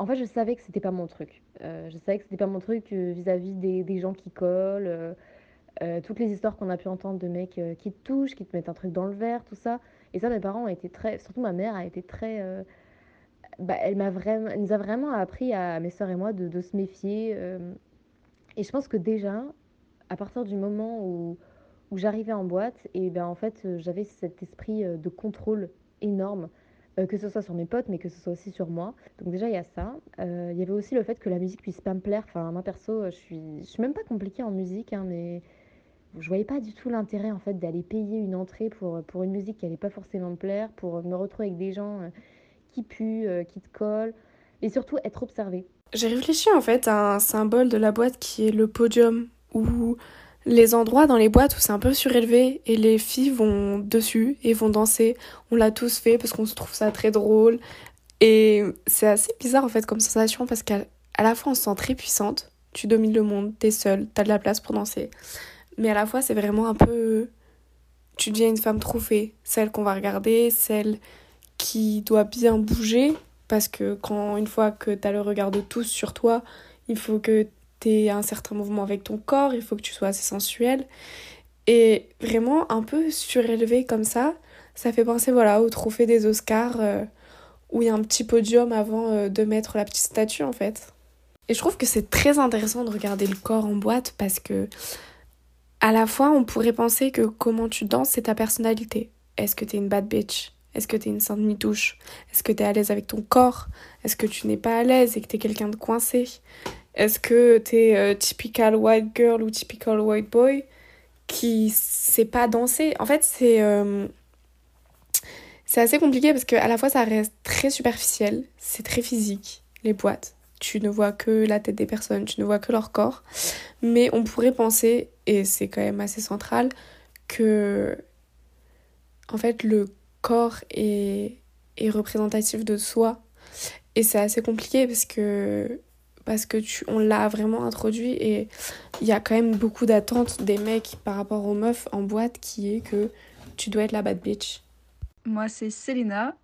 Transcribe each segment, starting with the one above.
en fait, je savais que c'était pas mon truc. Euh, je savais que c'était pas mon truc euh, vis-à-vis des, gens qui collent, euh, toutes les histoires qu'on a pu entendre de mecs qui te touchent, qui te mettent un truc dans le verre, tout ça. Et ça, mes parents ont été très, surtout ma mère a été très, bah, elle nous a vraiment appris à mes sœurs et moi de, se méfier. et je pense que déjà, à partir du moment où, j'arrivais en boîte, et ben en fait, j'avais cet esprit de contrôle énorme euh, que ce soit sur mes potes, mais que ce soit aussi sur moi. Donc déjà, il y a ça. Euh, Il y avait aussi le fait que la musique puisse pas me plaire. Enfin, moi, perso, je suis, je suis même pas compliquée en musique, hein, mais je voyais pas du tout l'intérêt, en fait, d'aller payer une entrée pour, pour une musique qui allait pas forcément me plaire, pour me retrouver avec des gens euh, qui puent, qui te collent, et surtout être observée. J'ai réfléchi en fait à un symbole de la boîte qui est le podium, où les endroits dans les boîtes où c'est un peu surélevé et les filles vont dessus et vont danser. On l'a tous fait parce qu'on se trouve ça très drôle. Et c'est assez bizarre en fait comme sensation parce qu'à la fois on se sent très puissante, tu domines le monde, t'es seule, t'as de la place pour danser. Mais à la fois c'est vraiment un peu... Tu deviens une femme trophée, celle qu'on va regarder, celle qui doit bien bouger parce que quand une fois que tu as le regard de tous sur toi, il faut que tu aies un certain mouvement avec ton corps, il faut que tu sois assez sensuel. Et vraiment un peu surélevé comme ça, ça fait penser voilà au trophée des Oscars euh, où il y a un petit podium avant euh, de mettre la petite statue en fait. Et je trouve que c'est très intéressant de regarder le corps en boîte parce que à la fois on pourrait penser que comment tu danses c'est ta personnalité. Est-ce que t'es une bad bitch? Est-ce que t'es une sainte mitouche? Est-ce que t'es à l'aise avec ton corps? Est-ce que tu n'es pas à l'aise et que t'es quelqu'un de coincé? Est-ce que t'es euh, typical white girl ou typical white boy qui sait pas danser? En fait, c'est euh, c'est assez compliqué parce que à la fois ça reste très superficiel, c'est très physique les boîtes. Tu ne vois que la tête des personnes, tu ne vois que leur corps, mais on pourrait penser et c'est quand même assez central que en fait le corps est, est représentatif de soi. Et c'est assez compliqué parce que parce que tu on l'a vraiment introduit et il y a quand même beaucoup d'attentes des mecs par rapport aux meufs en boîte qui est que tu dois être la bad bitch. Moi, c'est Selena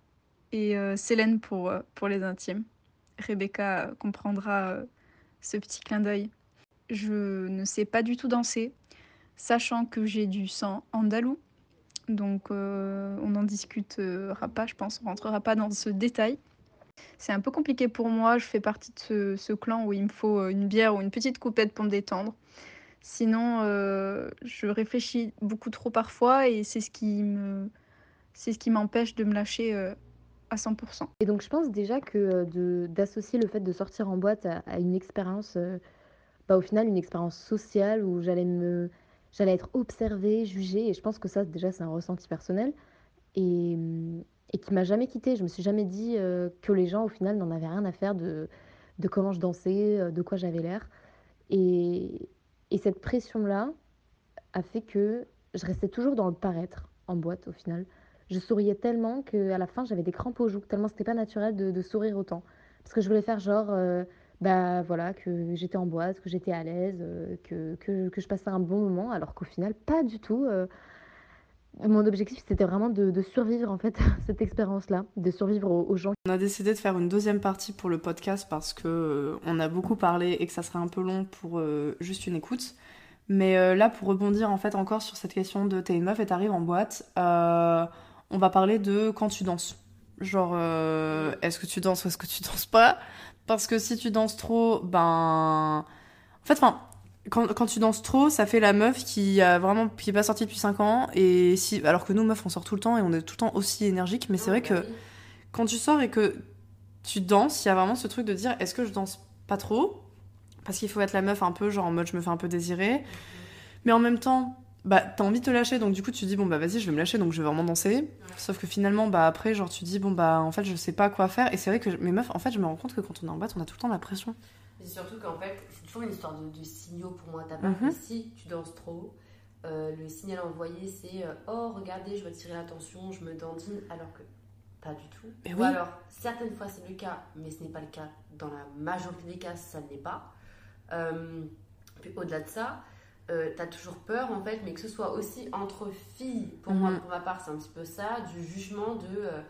et euh, pour, euh, pour les intimes. Rebecca comprendra euh, ce petit clin d'œil. Je ne sais pas du tout danser, sachant que j'ai du sang andalou. Donc, euh, on n'en discutera pas, je pense. On rentrera pas dans ce détail. C'est un peu compliqué pour moi. Je fais partie de ce, clan où il me faut euh, une bière ou une petite coupette pour me détendre. Sinon, euh, je réfléchis beaucoup trop parfois et c'est ce qui me, m'empêche de me lâcher euh, à 100%. Et donc, je pense déjà que d'associer le fait de sortir en boîte à, une expérience, bah, au final, une expérience sociale où j'allais j'allais être observée, jugée, et je pense que ça, déjà, c'est un ressenti personnel, et, hum, et qui m'a jamais quittée. Je me suis jamais dit euh, que les gens, au final, n'en avaient rien à faire de, de comment je dansais, euh, de quoi j'avais l'air. Et, et cette pression-là a fait que je restais toujours dans le paraître en boîte, au final. Je souriais tellement qu'à la fin, j'avais des crampes aux joues, tellement c'était pas naturel de, sourire autant. Parce que je voulais faire genre, euh, bah voilà, que j'étais en boîte, que j'étais à l'aise, que, que, je passais un bon moment, alors qu'au final, pas du tout. Mon objectif, c'était vraiment de, survivre, en fait, cette expérience-là, de survivre aux, gens. On a décidé de faire une deuxième partie pour le podcast parce que euh, on a beaucoup parlé et que ça serait un peu long pour euh, juste une écoute. Mais euh, là, pour rebondir en fait encore sur cette question de t'es une meuf et t'arrives en boîte, on va parler de quand tu danses. Genre, est-ce que tu danses ou est-ce que tu danses pas? Parce que si tu danses trop, ben. En fait, enfin, quand, quand tu danses trop, ça fait la meuf qui a vraiment qui est pas sortie depuis 5 ans. Et si, alors que nous, meufs, on sort tout le temps et on est tout le temps aussi énergique. Mais c'est vrai que quand tu sors et que tu danses, il y a vraiment ce truc de dire est-ce que je danse pas trop? Parce qu'il faut être la meuf un peu, genre en mode je me fais un peu désirer. Mais en même temps, bah t'as envie de te lâcher, donc du coup tu te dis bon bah vas-y, je vais me lâcher, donc je vais vraiment danser. Sauf que finalement, bah après, genre tu dis bon bah en fait je sais pas quoi faire. Et c'est vrai que mes meufs, en fait, je me rends compte que quand on est en boîte, on a tout le temps la pression. Surtout qu'en fait, toujours une histoire de, de signaux pour moi. T'as pas Mhm. que si tu danses trop, euh, le signal envoyé c'est euh, oh regardez, je veux attirer l'attention, je me dandine, alors que pas du tout. Mais Ou oui. alors, certaines fois c'est le cas, mais ce n'est pas le cas. Dans la majorité des cas, ça ne l'est pas. Euh, puis au-delà de ça, euh, t'as toujours peur en fait, mais que ce soit aussi entre filles, pour moi, Mhm. pour ma part, c'est un petit peu ça, du jugement de. euh,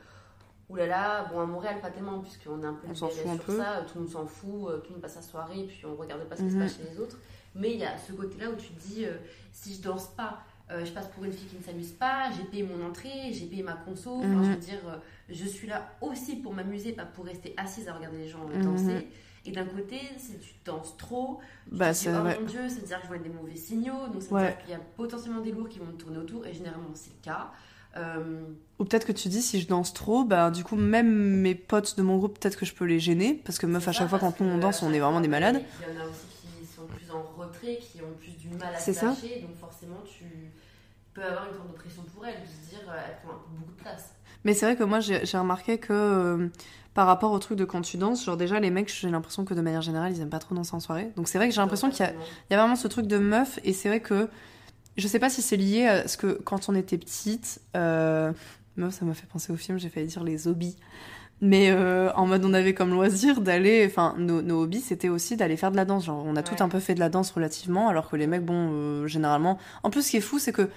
oulala, bon, à Montréal, pas tellement, puisqu'on est un peu fout un sur peu. ça, tout le monde s'en fout, tout le monde passe sa soirée, puis on regarde pas ce qui Mhm. se passe chez les autres. Mais il y a ce côté-là où tu te dis, euh, si je danse pas, euh, je passe pour une fille qui ne s'amuse pas, j'ai payé mon entrée, j'ai payé ma conso, enfin, Mhm. je veux dire, euh, je suis là aussi pour m'amuser, pas pour rester assise à regarder les gens euh, Mhm. danser. Et d'un côté, si tu danses trop, tu Bah, te dis, c'est oh ouais. mon dieu, ça veut dire que je vois des mauvais signaux, donc ça veut Ouais. dire qu'il y a potentiellement des lourds qui vont me tourner autour, et généralement c'est le cas. Euh, Ou peut-être que tu dis si je danse trop, bah du coup même mes potes de mon groupe peut-être que je peux les gêner parce que meuf à chaque fois quand nous on danse on est chaque vraiment des malades. Il y en a aussi qui sont plus en retrait, qui ont plus du mal à se lâcher, donc forcément tu peux avoir une forme de pression pour elles, de se dire euh, elles peu beaucoup de place. Mais c'est vrai que moi j'ai remarqué que euh, par rapport au truc de quand tu danses, genre déjà les mecs j'ai l'impression que de manière générale ils aiment pas trop danser en soirée. Donc c'est vrai que j'ai l'impression qu'il y y a vraiment ce truc de meuf et c'est vrai que je sais pas si c'est lié à ce que quand on était petite, euh, ça m'a fait penser au film, j'ai failli dire les hobbies. Mais euh, en mode on avait comme loisir d'aller, enfin nos, nos hobbies c'était aussi d'aller faire de la danse. Genre on a tout un peu fait de la danse relativement, alors que les mecs bon euh, généralement. En plus ce qui est fou c'est que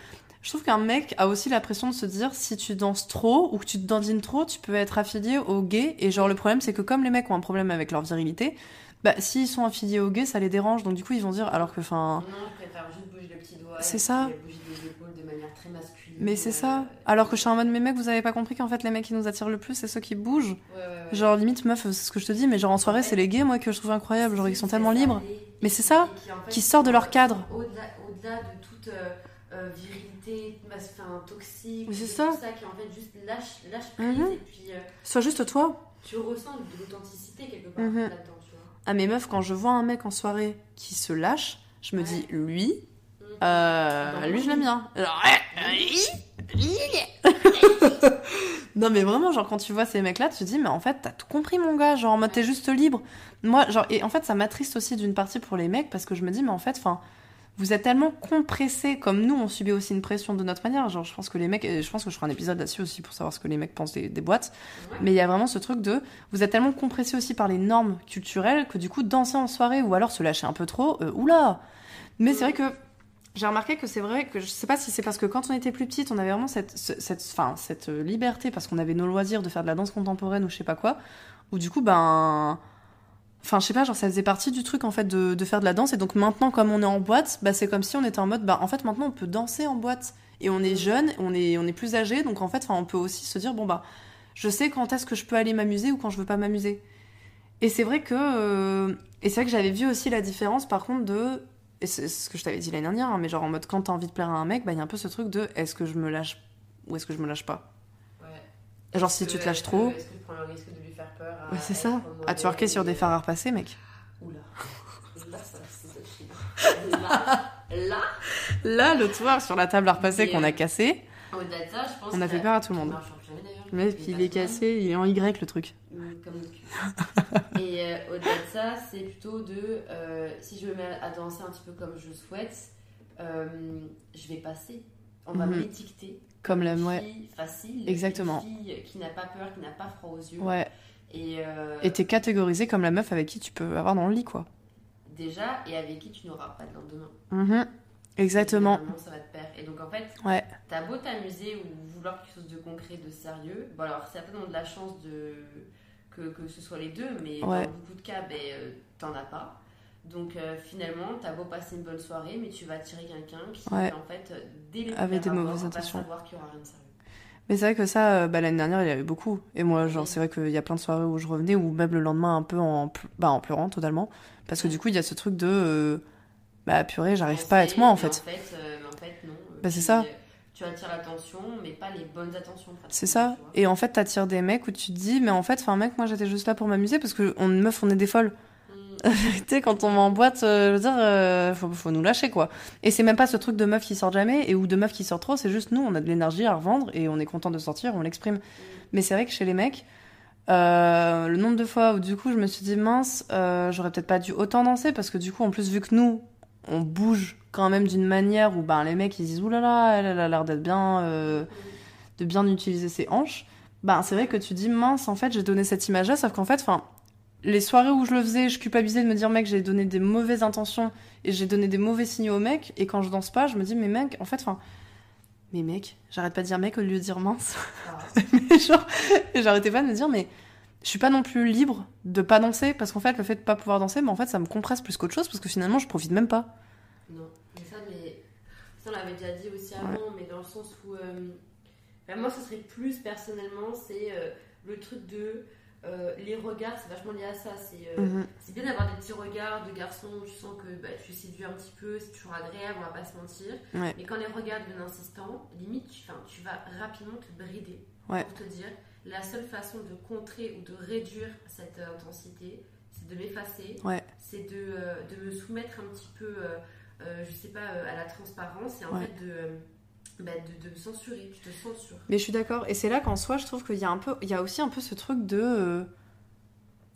je trouve qu'un mec a aussi la pression de se dire si tu danses trop ou que tu te dandines trop, tu peux être affilié aux gays. Et genre le problème c'est que comme les mecs ont un problème avec leur virilité, bah s'ils sont affiliés aux gays ça les dérange. Donc du coup ils vont dire alors que enfin. Non, je préfère juste bouger le petit doigt. C'est ça. Bouger des épaules de manière très masculine. Mais c'est euh, ça. Alors que je suis en mode mais mec vous avez pas compris qu'en fait les mecs qui nous attirent le plus c'est ceux qui bougent. Ouais, ouais, ouais. Genre limite meuf c'est ce que je te dis mais genre en soirée c'est les gays moi que je trouve incroyable genre ils sont tellement libres. Mais c'est ça, qui sortent de leur cadre. Au-delà de toute euh, euh, virilité enfin, toxique, c'est ça. ça qui en fait juste lâche, lâche prise Mhm. et puis euh, Sois juste toi. tu ressens de l'authenticité quelque part Mhm. là-dedans, tu vois. Ah mais meuf quand je vois un mec en soirée qui se lâche, je me dis lui Mhm. Euh, Ah, lui, je l'aime bien. Alors, non, mais vraiment, genre, quand tu vois ces mecs-là, tu te dis, mais en fait, t'as tout compris, mon gars. Genre, t'es juste libre. Moi, genre, et en fait, ça m'attriste aussi d'une partie pour les mecs parce que je me dis, mais en fait, enfin. Vous êtes tellement compressés, comme nous, on subit aussi une pression de notre manière. Genre, je pense que les mecs, et je pense que je ferai un épisode là-dessus aussi pour savoir ce que les mecs pensent des, des boîtes. Ouais. Mais il y a vraiment ce truc de, vous êtes tellement compressés aussi par les normes culturelles que du coup, danser en soirée ou alors se lâcher un peu trop, euh, oula. Mais c'est vrai que j'ai remarqué que c'est vrai que je sais pas si c'est parce que quand on était plus petite, on avait vraiment cette, ce- cette, enfin, cette euh, liberté parce qu'on avait nos loisirs de faire de la danse contemporaine ou je sais pas quoi, ou du coup, ben. Enfin, je sais pas, genre ça faisait partie du truc en fait de, faire de la danse. Et donc maintenant, comme on est en boîte, bah, c'est comme si on était en mode, bah en fait maintenant on peut danser en boîte. Et on est jeune, on est, on est plus âgé, donc en fait, on peut aussi se dire, bon bah, je sais quand est-ce que je peux aller m'amuser ou quand je veux pas m'amuser. Et c'est vrai que. euh, Et c'est vrai que j'avais vu aussi la différence par contre de. Et c'est ce que je t'avais dit l'année dernière, hein, mais genre en mode quand t'as envie de plaire à un mec, bah il y a un peu ce truc de est-ce que je me lâche ou est-ce que je me lâche pas? Genre si tu te lâches trop. Est-ce que tu prends le risque de lui faire peur à Ouais, c'est ça. À twerker sur des phares à repasser, mec. Oula. Là, ça, c'est. Là, là, Là, le twerk sur la table à repasser qu'on euh, a cassé. au-delà de ça, je pense On a fait peur à tout le monde. Mais il est cassé, il est en Y le truc. Mm, Comme le. Et euh, au-delà de ça, c'est plutôt de euh, si je me mets à danser un petit peu comme je souhaite, euh, je vais passer. On va Mhm. m'étiqueter. Comme la. une Ouais. fille facile. Exactement. Une fille qui n'a pas peur, qui n'a pas froid aux yeux. Ouais. Et, euh, t'es catégorisé comme la meuf avec qui tu peux avoir dans le lit, quoi. déjà, et avec qui tu n'auras pas de lendemain. Mhm. Exactement. Ça va te perdre. Et donc en fait, Ouais. t'as beau t'amuser ou vouloir quelque chose de concret, de sérieux. Bon alors c'est certainement de la chance de que, que ce soit les deux, mais Ouais. dans beaucoup de cas, ben, euh, t'en as pas. Donc euh, finalement, t'as beau passer une bonne soirée, mais tu vas attirer quelqu'un qui Ouais. en fait euh, dès les Avec premiers des mauvaises va intentions. savoir qu'il y aura rien de sérieux. Mais c'est vrai que ça, euh, bah, l'année dernière, il y avait beaucoup. Et moi, genre, c'est vrai qu'il y a plein de soirées où je revenais, ou même le lendemain, un peu en, bah, en pleurant totalement. Parce que du coup, il y a ce truc de. euh, bah, purée, j'arrive pas à être moi, en fait. En fait, euh, mais en fait non. Bah, c'est ça. Tu attires l'attention, mais pas les bonnes attentions. C'est ça. Et en fait, t'attires des mecs où tu te dis, mais en fait, enfin, mec, moi, j'étais juste là pour m'amuser parce que, on, meuf, on est des folles. La vérité, quand on va en boîte, euh, je veux dire, euh, faut, faut nous lâcher, quoi. Et c'est même pas ce truc de meuf qui sort jamais et ou de meuf qui sort trop, c'est juste nous, on a de l'énergie à revendre et on est content de sortir, on l'exprime. Mais c'est vrai que chez les mecs, euh, le nombre de fois où du coup je me suis dit mince, j'aurais peut-être pas dû autant danser parce que du coup en plus vu que nous on bouge quand même d'une manière où ben les mecs ils disent oulala elle, elle a l'air d'être bien de bien utiliser ses hanches, ben c'est vrai que tu dis mince en fait j'ai donné cette image là sauf qu'en fait enfin les soirées où je le faisais je culpabilisais de me dire mec j'ai donné des mauvaises intentions et j'ai donné des mauvais signaux au mec et quand je danse pas je me dis mais mec en fait enfin mais mec, j'arrête pas de dire mec au lieu de dire mince. Ah. Mais genre, j'arrêtais pas de me dire, mais je suis pas non plus libre de pas danser parce qu'en fait, le fait de pas pouvoir danser, mais en fait, ça me compresse plus qu'autre chose parce que finalement, je profite même pas. Non, mais ça, mais ça on l'avait déjà dit aussi avant, mais dans le sens où, euh, enfin, moi, ce serait plus personnellement, c'est euh, le truc de euh, les regards, c'est vachement lié à ça. C'est euh, Mhm. bien d'avoir des petits regards de garçons où tu sens que bah, tu séduis un petit peu, c'est toujours agréable, on va pas se mentir. Ouais. Mais quand les regards deviennent insistants, limite, tu, tu vas rapidement te brider Ouais. pour te dire la seule façon de contrer ou de réduire cette euh, intensité, c'est de m'effacer, Ouais. c'est de, euh, de me soumettre un petit peu, je sais pas, à la transparence et en fait de, bah, de, de me censurer. Tu te censures. Mais je suis d'accord. Et c'est là qu'en soi, je trouve qu'il y a un peu, il y a aussi un peu ce truc de. euh,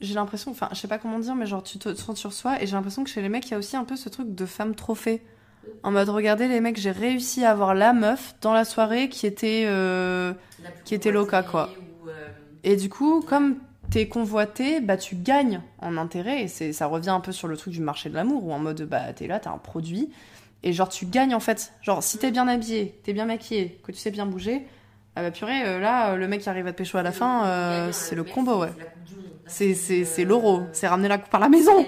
J'ai l'impression, enfin, je sais pas comment dire, mais genre, tu te sens sur soi. Et j'ai l'impression que chez les mecs, il y a aussi un peu ce truc de femme trophée. En mode, regardez les mecs, j'ai réussi à avoir la meuf dans la soirée qui était. euh, Qui était loca, quoi. ou, euh, Et du coup, comme t'es convoité, bah tu gagnes en intérêt. Et c'est, ça revient un peu sur le truc du marché de l'amour, où en mode, bah t'es là, t'as un produit. Et genre, tu gagnes en fait. Genre, si t'es bien habillé, t'es bien maquillé, que tu sais bien bouger, ah bah purée, euh, là, euh, le mec qui arrive à te pécho à la fin, euh, c'est le combo, ouais. C'est. Là, C'est, c'est, c'est l'euro, c'est ramener la coupe à la maison.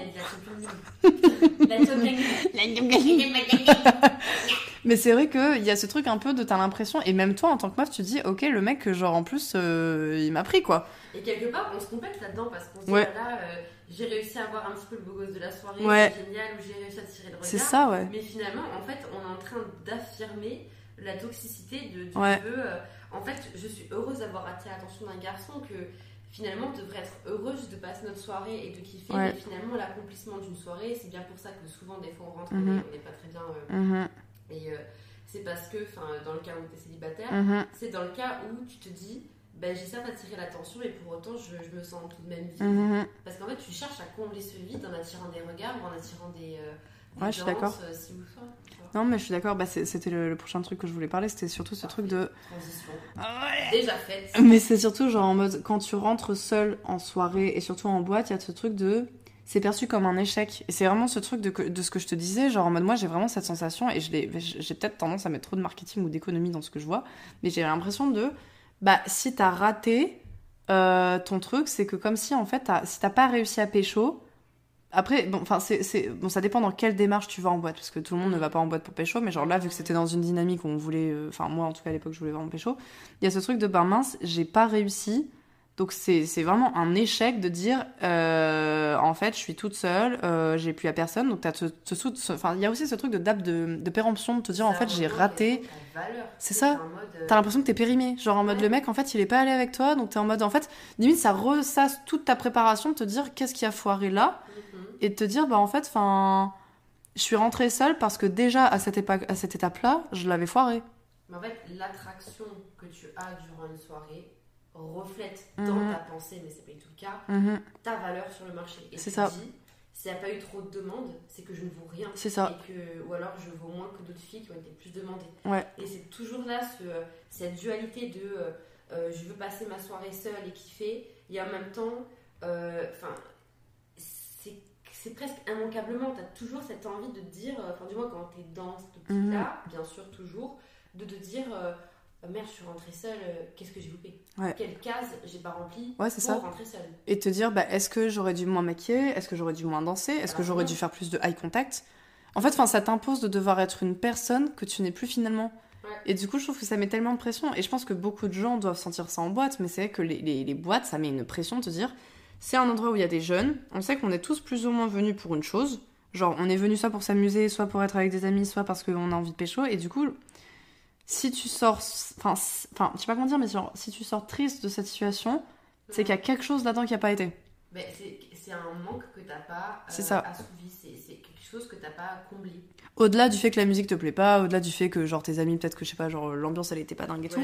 Mais c'est vrai qu'il y a ce truc un peu de t'as l'impression, et même toi en tant que meuf, tu dis, ok, le mec, genre en plus, euh, il m'a pris quoi. Et quelque part, on se complète là-dedans parce qu'on se dit, Ouais. euh, j'ai réussi à avoir un petit peu le beau gosse de la soirée, Ouais. c'est génial, ou j'ai réussi à tirer le regard. C'est ça, ouais. Mais finalement, en fait, on est en train d'affirmer la toxicité de, du Ouais. Euh, En fait, je suis heureuse d'avoir attiré l'attention d'un garçon que finalement on devrait être heureuse de passer notre soirée et de kiffer. Ouais. Mais finalement, l'accomplissement d'une soirée, c'est bien pour ça que souvent, des fois, on rentre Mhm. et on n'est pas très bien. euh, Mhm, et euh, c'est parce que, enfin, dans le cas où tu es célibataire, mhm. c'est dans le cas où tu te dis. Ben, certes attiré l'attention et pour autant je, je me sens tout de même vide. Mhm. Parce qu'en fait, tu cherches à combler ce vide en attirant des regards ou en attirant des, euh, des Ouais, je suis d'accord. euh. Non, mais je suis d'accord, bah, c'était le, le prochain truc que je voulais parler, c'était surtout ce truc de. Transition. Déjà faite. Mais c'est surtout genre en mode quand tu rentres seul en soirée et surtout en boîte, il y a ce truc de c'est perçu comme un échec. Et c'est vraiment ce truc de, de ce que je te disais, genre en mode moi j'ai vraiment cette sensation et j'ai peut-être tendance à mettre trop de marketing ou d'économie dans ce que je vois, mais j'ai l'impression de bah si t'as raté euh, ton truc, c'est que comme si en fait si t'as pas réussi à pécho. Après, bon, ça dépend dans quelle démarche tu vas en boîte, parce que tout le monde ne va pas en boîte pour pécho, mais genre là, vu que c'était dans une dynamique où on voulait, euh, enfin, moi en tout cas à l'époque, je voulais vraiment pécho, il y a ce truc de ben mince, j'ai pas réussi. Donc c'est vraiment un échec de dire euh, en fait je suis toute seule, euh, j'ai plus à personne. Donc enfin il y a aussi ce truc de date de, de péremption de te dire en fait j'ai raté. C'est ça. euh, T'as l'impression que t'es périmé, genre en mode Ouais. le mec en fait il est pas allé avec toi, donc t'es en mode en fait limite ça ressasse toute ta préparation de te dire qu'est-ce qui a foiré là? Mhm. et de te dire bah en fait enfin je suis rentrée seule parce que déjà à cette époque à cette étape là je l'avais foiré. Mais en fait, l'attraction que tu as durant une soirée reflète dans Mhm. ta pensée, mais c'est pas du tout le cas, Mhm, ta valeur sur le marché. Et C'est tu ça. te dis, s'il n'y a pas eu trop de demandes, c'est que je ne vaux rien. C'est ça. Et que, ou alors je vaux moins que d'autres filles qui ont été plus demandées. Ouais. Et c'est toujours là ce, cette dualité de euh, euh, je veux passer ma soirée seule et kiffer, et en même temps, euh, enfin, c'est c'est presque immanquablement, tu as toujours cette envie de te dire, euh, enfin, du moins quand tu es dans cette optique-là, bien sûr, toujours, de te dire euh, merde, je suis rentrée seule, euh, qu'est-ce que j'ai loupé Ouais. Quelle case j'ai pas remplie Ouais, c'est pour ça. rentrer seule Et te dire bah est-ce que j'aurais dû moins maquiller, est-ce que j'aurais dû moins danser, est-ce que Ah, j'aurais dû faire plus de eye contact? En fait, ça t'impose de devoir être une personne que tu n'es plus finalement. Ouais. Et du coup, je trouve que ça met tellement de pression. Et je pense que beaucoup de gens doivent sentir ça en boîte, mais c'est vrai que les, les- les boîtes, ça met une pression de te dire c'est un endroit où il y a des jeunes, on sait qu'on est tous plus ou moins venus pour une chose. Genre, on est venu soit pour s'amuser, soit pour être avec des amis, soit parce qu'on a envie de pécho. Et du coup, si tu sors. Enfin, enfin, je sais pas comment dire, mais genre, si tu sors triste de cette situation, c'est qu'il y a quelque chose là-dedans qui a pas été. C'est un manque que t'as pas euh, ça. assouvi, c'est quelque chose que t'as pas comblé. Au-delà du fait que la musique te plaît pas, au-delà du fait que genre tes amis peut-être que je sais pas genre l'ambiance elle était pas dingue et tout.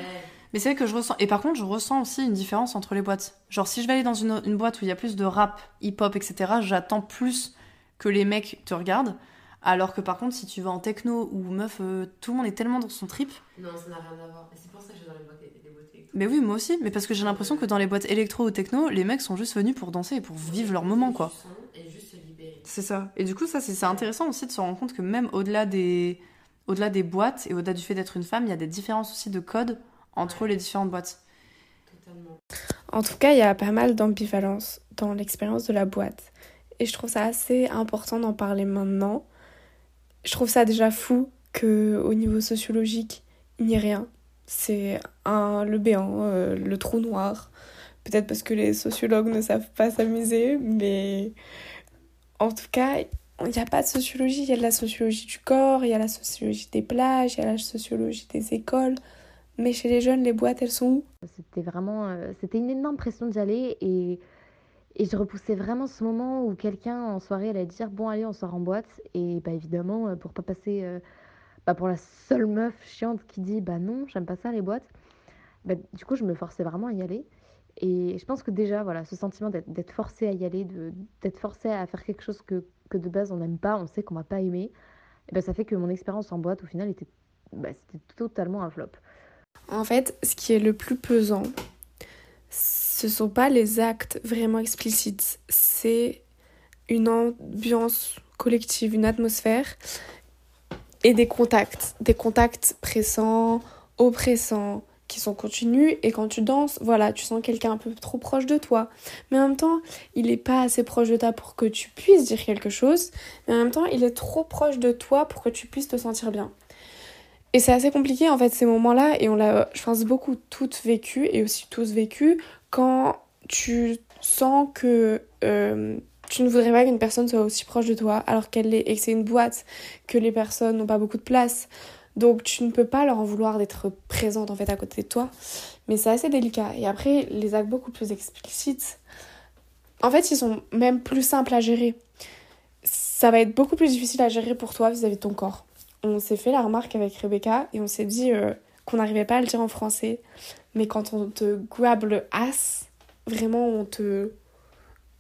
Mais c'est vrai que je ressens et par contre je ressens aussi une différence entre les boîtes. Genre si je vais aller dans une, une boîte où il y a plus de rap, hip-hop etc. J'attends plus que les mecs te regardent. Alors que par contre si tu vas en techno ou meuf euh, tout le monde est tellement dans son trip. Non, ça n'a rien à voir. Et c'est pour ça que je vais dans les boîtes, les boîtes électro. Mais oui moi aussi. Mais parce que j'ai l'impression que dans les boîtes électro ou techno les mecs sont juste venus pour danser et pour vivre leur moment quoi. Et juste se libérer. C'est ça. Et du coup, ça, c'est c'est intéressant aussi de se rendre compte que même au-delà des, au-delà des boîtes et au-delà du fait d'être une femme, il y a des différences aussi de code entre Ouais. les différentes boîtes. Totalement. En tout cas, il y a pas mal d'ambivalence dans l'expérience de la boîte. Et je trouve ça assez important d'en parler maintenant. Je trouve ça déjà fou que au niveau sociologique, il n'y ait rien. C'est un, le béant, euh, le trou noir. Peut-être parce que les sociologues ne savent pas s'amuser, mais en tout cas, il n'y a pas de sociologie. Il y a de la sociologie du corps, il y a la sociologie des plages, il y a la sociologie des écoles. Mais chez les jeunes, les boîtes, elles sont où? C'était vraiment, euh, c'était une énorme pression d'y aller et, et je repoussais vraiment ce moment où quelqu'un en soirée allait dire bon allez on sort en boîte. Et bah évidemment euh, pour pas passer euh, bah, pour la seule meuf chiante qui dit bah non j'aime pas ça les boîtes. Bah, du coup je me forçais vraiment à y aller. Et je pense que déjà voilà ce sentiment d'être forcé à y aller d'être forcé à faire quelque chose que, que de base on n'aime pas on sait qu'on va pas aimer et bah, ça fait que mon expérience en boîte au final était bah, c'était totalement un flop. En fait, ce qui est le plus pesant, ce sont pas les actes vraiment explicites, c'est une ambiance collective, une atmosphère et des contacts, des contacts pressants, oppressants, qui sont continus et quand tu danses, voilà, tu sens quelqu'un un peu trop proche de toi. Mais en même temps, il est pas assez proche de toi pour que tu puisses dire quelque chose, mais en même temps, il est trop proche de toi pour que tu puisses te sentir bien. Et c'est assez compliqué en fait ces moments-là et on l'a, je pense, beaucoup toutes vécu et aussi tous vécu quand tu sens que euh, tu ne voudrais pas qu'une personne soit aussi proche de toi alors qu'elle l'est et que c'est une boîte, que les personnes n'ont pas beaucoup de place. Donc tu ne peux pas leur en vouloir d'être présente en fait à côté de toi. Mais c'est assez délicat. Et après, les actes beaucoup plus explicites, en fait, ils sont même plus simples à gérer. Ça va être beaucoup plus difficile à gérer pour toi vis-à-vis de ton corps on s'est fait la remarque avec Rebecca et on s'est dit euh, qu'on n'arrivait pas à le dire en français. Mais quand on te grab le ass, vraiment on te...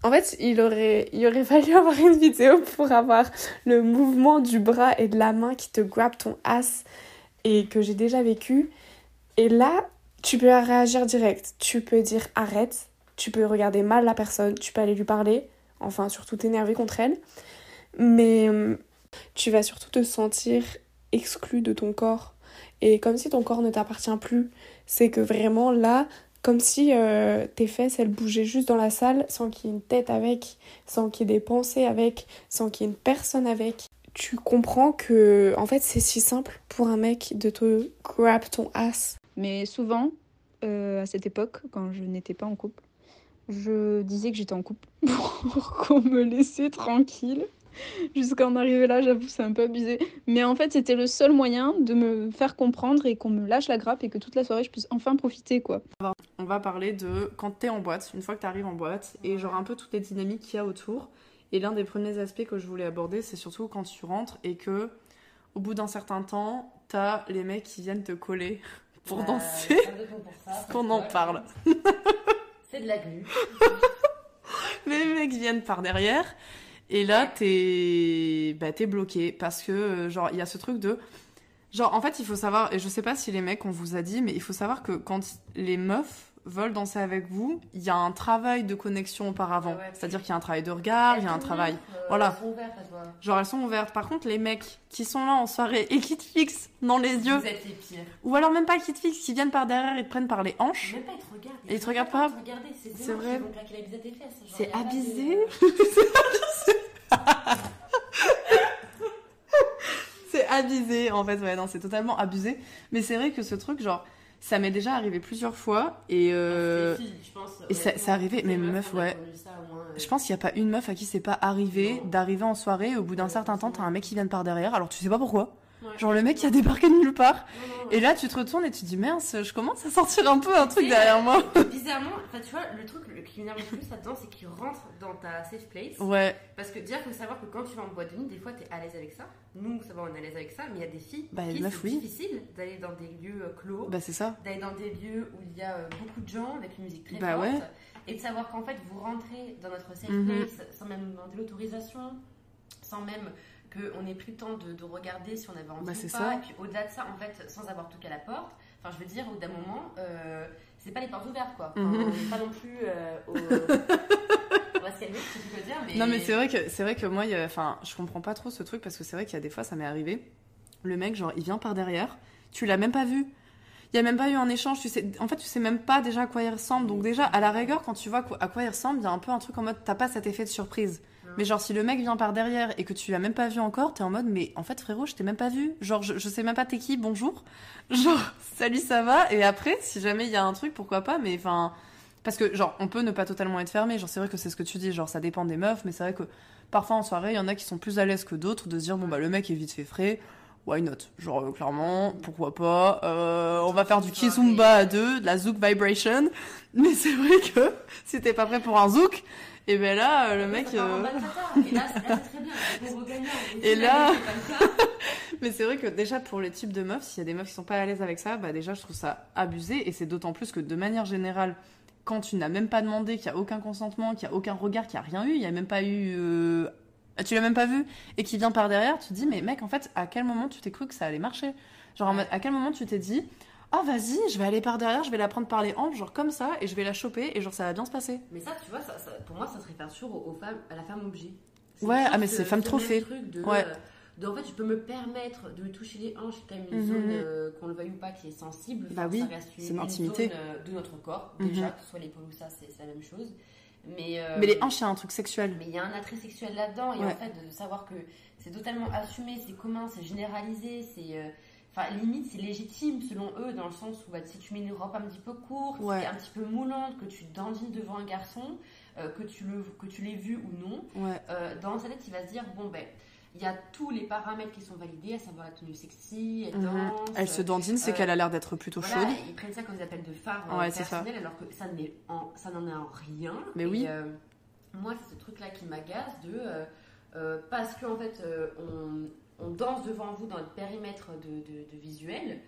En fait, il aurait, il aurait fallu avoir une vidéo pour avoir le mouvement du bras et de la main qui te grab ton ass et que j'ai déjà vécu. Et là, tu peux réagir direct. Tu peux dire arrête. Tu peux regarder mal la personne. Tu peux aller lui parler. Enfin, surtout t'énerver contre elle. Mais tu vas surtout te sentir exclu de ton corps. Et comme si ton corps ne t'appartient plus. C'est que vraiment là, comme si euh, tes fesses, elles bougeaient juste dans la salle sans qu'il y ait une tête avec, sans qu'il y ait des pensées avec, sans qu'il y ait une personne avec. Tu comprends que, en fait, c'est si simple pour un mec de te grab ton ass. Mais souvent, euh, à cette époque, quand je n'étais pas en couple, je disais que j'étais en couple pour qu'on me laissait tranquille. Jusqu'à en arriver là, j'avoue, c'est un peu abusé. Mais en fait, c'était le seul moyen de me faire comprendre et qu'on me lâche la grappe et que toute la soirée, je puisse enfin profiter, quoi. On va parler de quand t'es en boîte, une fois que t'arrives en boîte, et genre un peu toutes les dynamiques qu'il y a autour. Et l'un des premiers aspects que je voulais aborder, c'est surtout quand tu rentres et que, au bout d'un certain temps, t'as les mecs qui viennent te coller pour Bah, danser. qu'on en parle. C'est de la glu. les mecs viennent par derrière. Et là, t'es bah, bloqué parce que, euh, genre, il y a ce truc de. Genre, en fait, il faut savoir, et je sais pas si les mecs, on vous a dit, mais il faut savoir que quand les meufs veulent danser avec vous, il y a un travail de connexion auparavant. Ouais, C'est-à-dire qu'il y a un travail de regard, il y a un travail. Voilà. Elles sont ouvertes à toi. Genre, elles sont ouvertes. Par contre, les mecs qui sont là en soirée et qui te fixent dans les yeux, Vous êtes les pires. ou alors même pas qui te fixent, qui viennent par derrière et te prennent par les hanches, Même pas, ils te regardent. Et ils te regardent pas. C'est C'est c'est vrai. c'est y a pas de- abusé. c'est abusé, en fait, ouais, non, c'est totalement abusé. Mais c'est vrai que ce truc, genre, ça m'est déjà arrivé plusieurs fois et euh, filles, je pense, et ça- ça arrivait, mais meuf, ouais. moins, euh, je pense qu'il n'y a pas une meuf à qui c'est pas arrivé d'arriver en soirée, au bout d'un certain temps, t'as un mec qui vient de par derrière, alors tu sais pas pourquoi. Ouais. Genre, le mec qui a débarqué de nulle part. Et là, tu te retournes et tu te dis, mince, je commence à sentir un peu un truc derrière euh, moi. Bizarrement, tu vois, le truc le qui m'énerve le plus là-dedans, c'est qu'il rentre dans ta safe place. Ouais, Parce que déjà, faut savoir que quand tu vas en boîte de nuit, des fois, t'es à l'aise avec ça. Nous, ça va, on est à l'aise avec ça, mais il y a des filles Bah, qui c'est difficile d'aller dans des lieux euh, clos, bah c'est ça. d'aller dans des lieux où il y a euh, beaucoup de gens avec une musique très Bah forte, ouais. et de savoir qu'en fait, vous rentrez dans notre safe Mhm. place sans même demander l'autorisation, sans même qu'on ait pris le temps de, de regarder si on avait envie Bah, ou pas, ça. et puis au-delà de ça, en fait, sans avoir tout qu'à la porte. Enfin, je veux dire, au bout d'un moment, euh, c'est pas les portes ouvertes, quoi. Enfin, Mhm. On n'est pas non plus euh, au... on va se calmer, si tu peux dire, mais... Non mais c'est vrai que c'est vrai que moi, il y a- enfin, je comprends pas trop ce truc parce que c'est vrai qu'il y a des fois, ça m'est arrivé le mec, genre, il vient par derrière, tu l'as même pas vu. Il y a même pas eu un échange, tu sais, en fait, tu sais même pas déjà à quoi il ressemble. Donc, déjà, à la rigueur, quand tu vois à quoi il ressemble, il y a un peu un truc en mode, t'as pas cet effet de surprise. Mais genre, si le mec vient par derrière et que tu l'as même pas vu encore, t'es en mode, mais en fait, frérot, je t'ai même pas vu. Genre, je, sais même pas t'es qui, bonjour. Genre, salut, ça va? Et après, si jamais il y a un truc, pourquoi pas, mais enfin. Parce que, genre, on peut ne pas totalement être fermé. Genre, c'est vrai que c'est ce que tu dis, genre, ça dépend des meufs, mais c'est vrai que parfois en soirée, il y en a qui sont plus à l'aise que d'autres de se dire, bon, bah, le mec est vite fait frais. Why not? Genre, euh, clairement, pourquoi pas. Euh, On va faire du kizumba à deux, de la zouk vibration. Mais c'est vrai que si t'es pas prêt pour un zouk, et ben là, euh, le mec. Et là, Mais c'est vrai que déjà pour les types de meufs, s'il y a des meufs qui sont pas à l'aise avec ça, bah déjà je trouve ça abusé. Et c'est d'autant plus que de manière générale, quand tu n'as même pas demandé, qu'il y a aucun consentement, qu'il y a aucun regard, qu'il y a rien eu, il y a même pas eu, euh, tu l'as même pas vu et qui vient par derrière, tu te dis mais mec en fait à quel moment tu t'es cru que ça allait marcher? Genre à quel moment tu t'es dit ah vas-y je vais aller par derrière, je vais la prendre par les hanches genre comme ça et je vais la choper et genre ça va bien se passer. Mais ça, tu vois, ça, ça- pour moi, ça se réfère toujours aux, aux femmes, à la femme objet. Ouais, ah, mais ce- c'est femme ce trophée. truc de, Ouais. euh, de, en fait, je peux me permettre de me toucher les hanches, c'est quand même une Mhm. zone, euh, qu'on le veuille ou pas, qui est sensible. Bah oui, une, c'est une l'intimité. zone euh, de notre corps, déjà, que ce soit l'épaule ou ça, c'est la même chose. Mais, euh, Mais les hanches c'est un truc sexuel. mais il y a un attrait sexuel là-dedans, et Ouais. en fait, de savoir que c'est totalement assumé, c'est commun, c'est généralisé, c'est. euh, Enfin, limite, c'est légitime selon eux, dans le sens où bah, si tu mets une robe un petit peu courte, Ouais. un petit peu moulante, que tu dandines devant un garçon, euh, que tu l'aies vu ou non, Ouais. dans sa tête, il va se dire bon, ben, il y a tous les paramètres qui sont validés, à savoir la tenue sexy, elle Mhm. danse. Elle se dandine, c'est euh, qu'elle a l'air d'être plutôt voilà, chaude. ils prennent ça comme des appels de phare euh, Ouais, personnels, alors que ça n'en est en rien. Mais Et, oui. euh, moi, c'est ce truc-là qui m'agace de euh, parce qu'en fait, on, on danse devant vous dans le périmètre de, de- de visuel.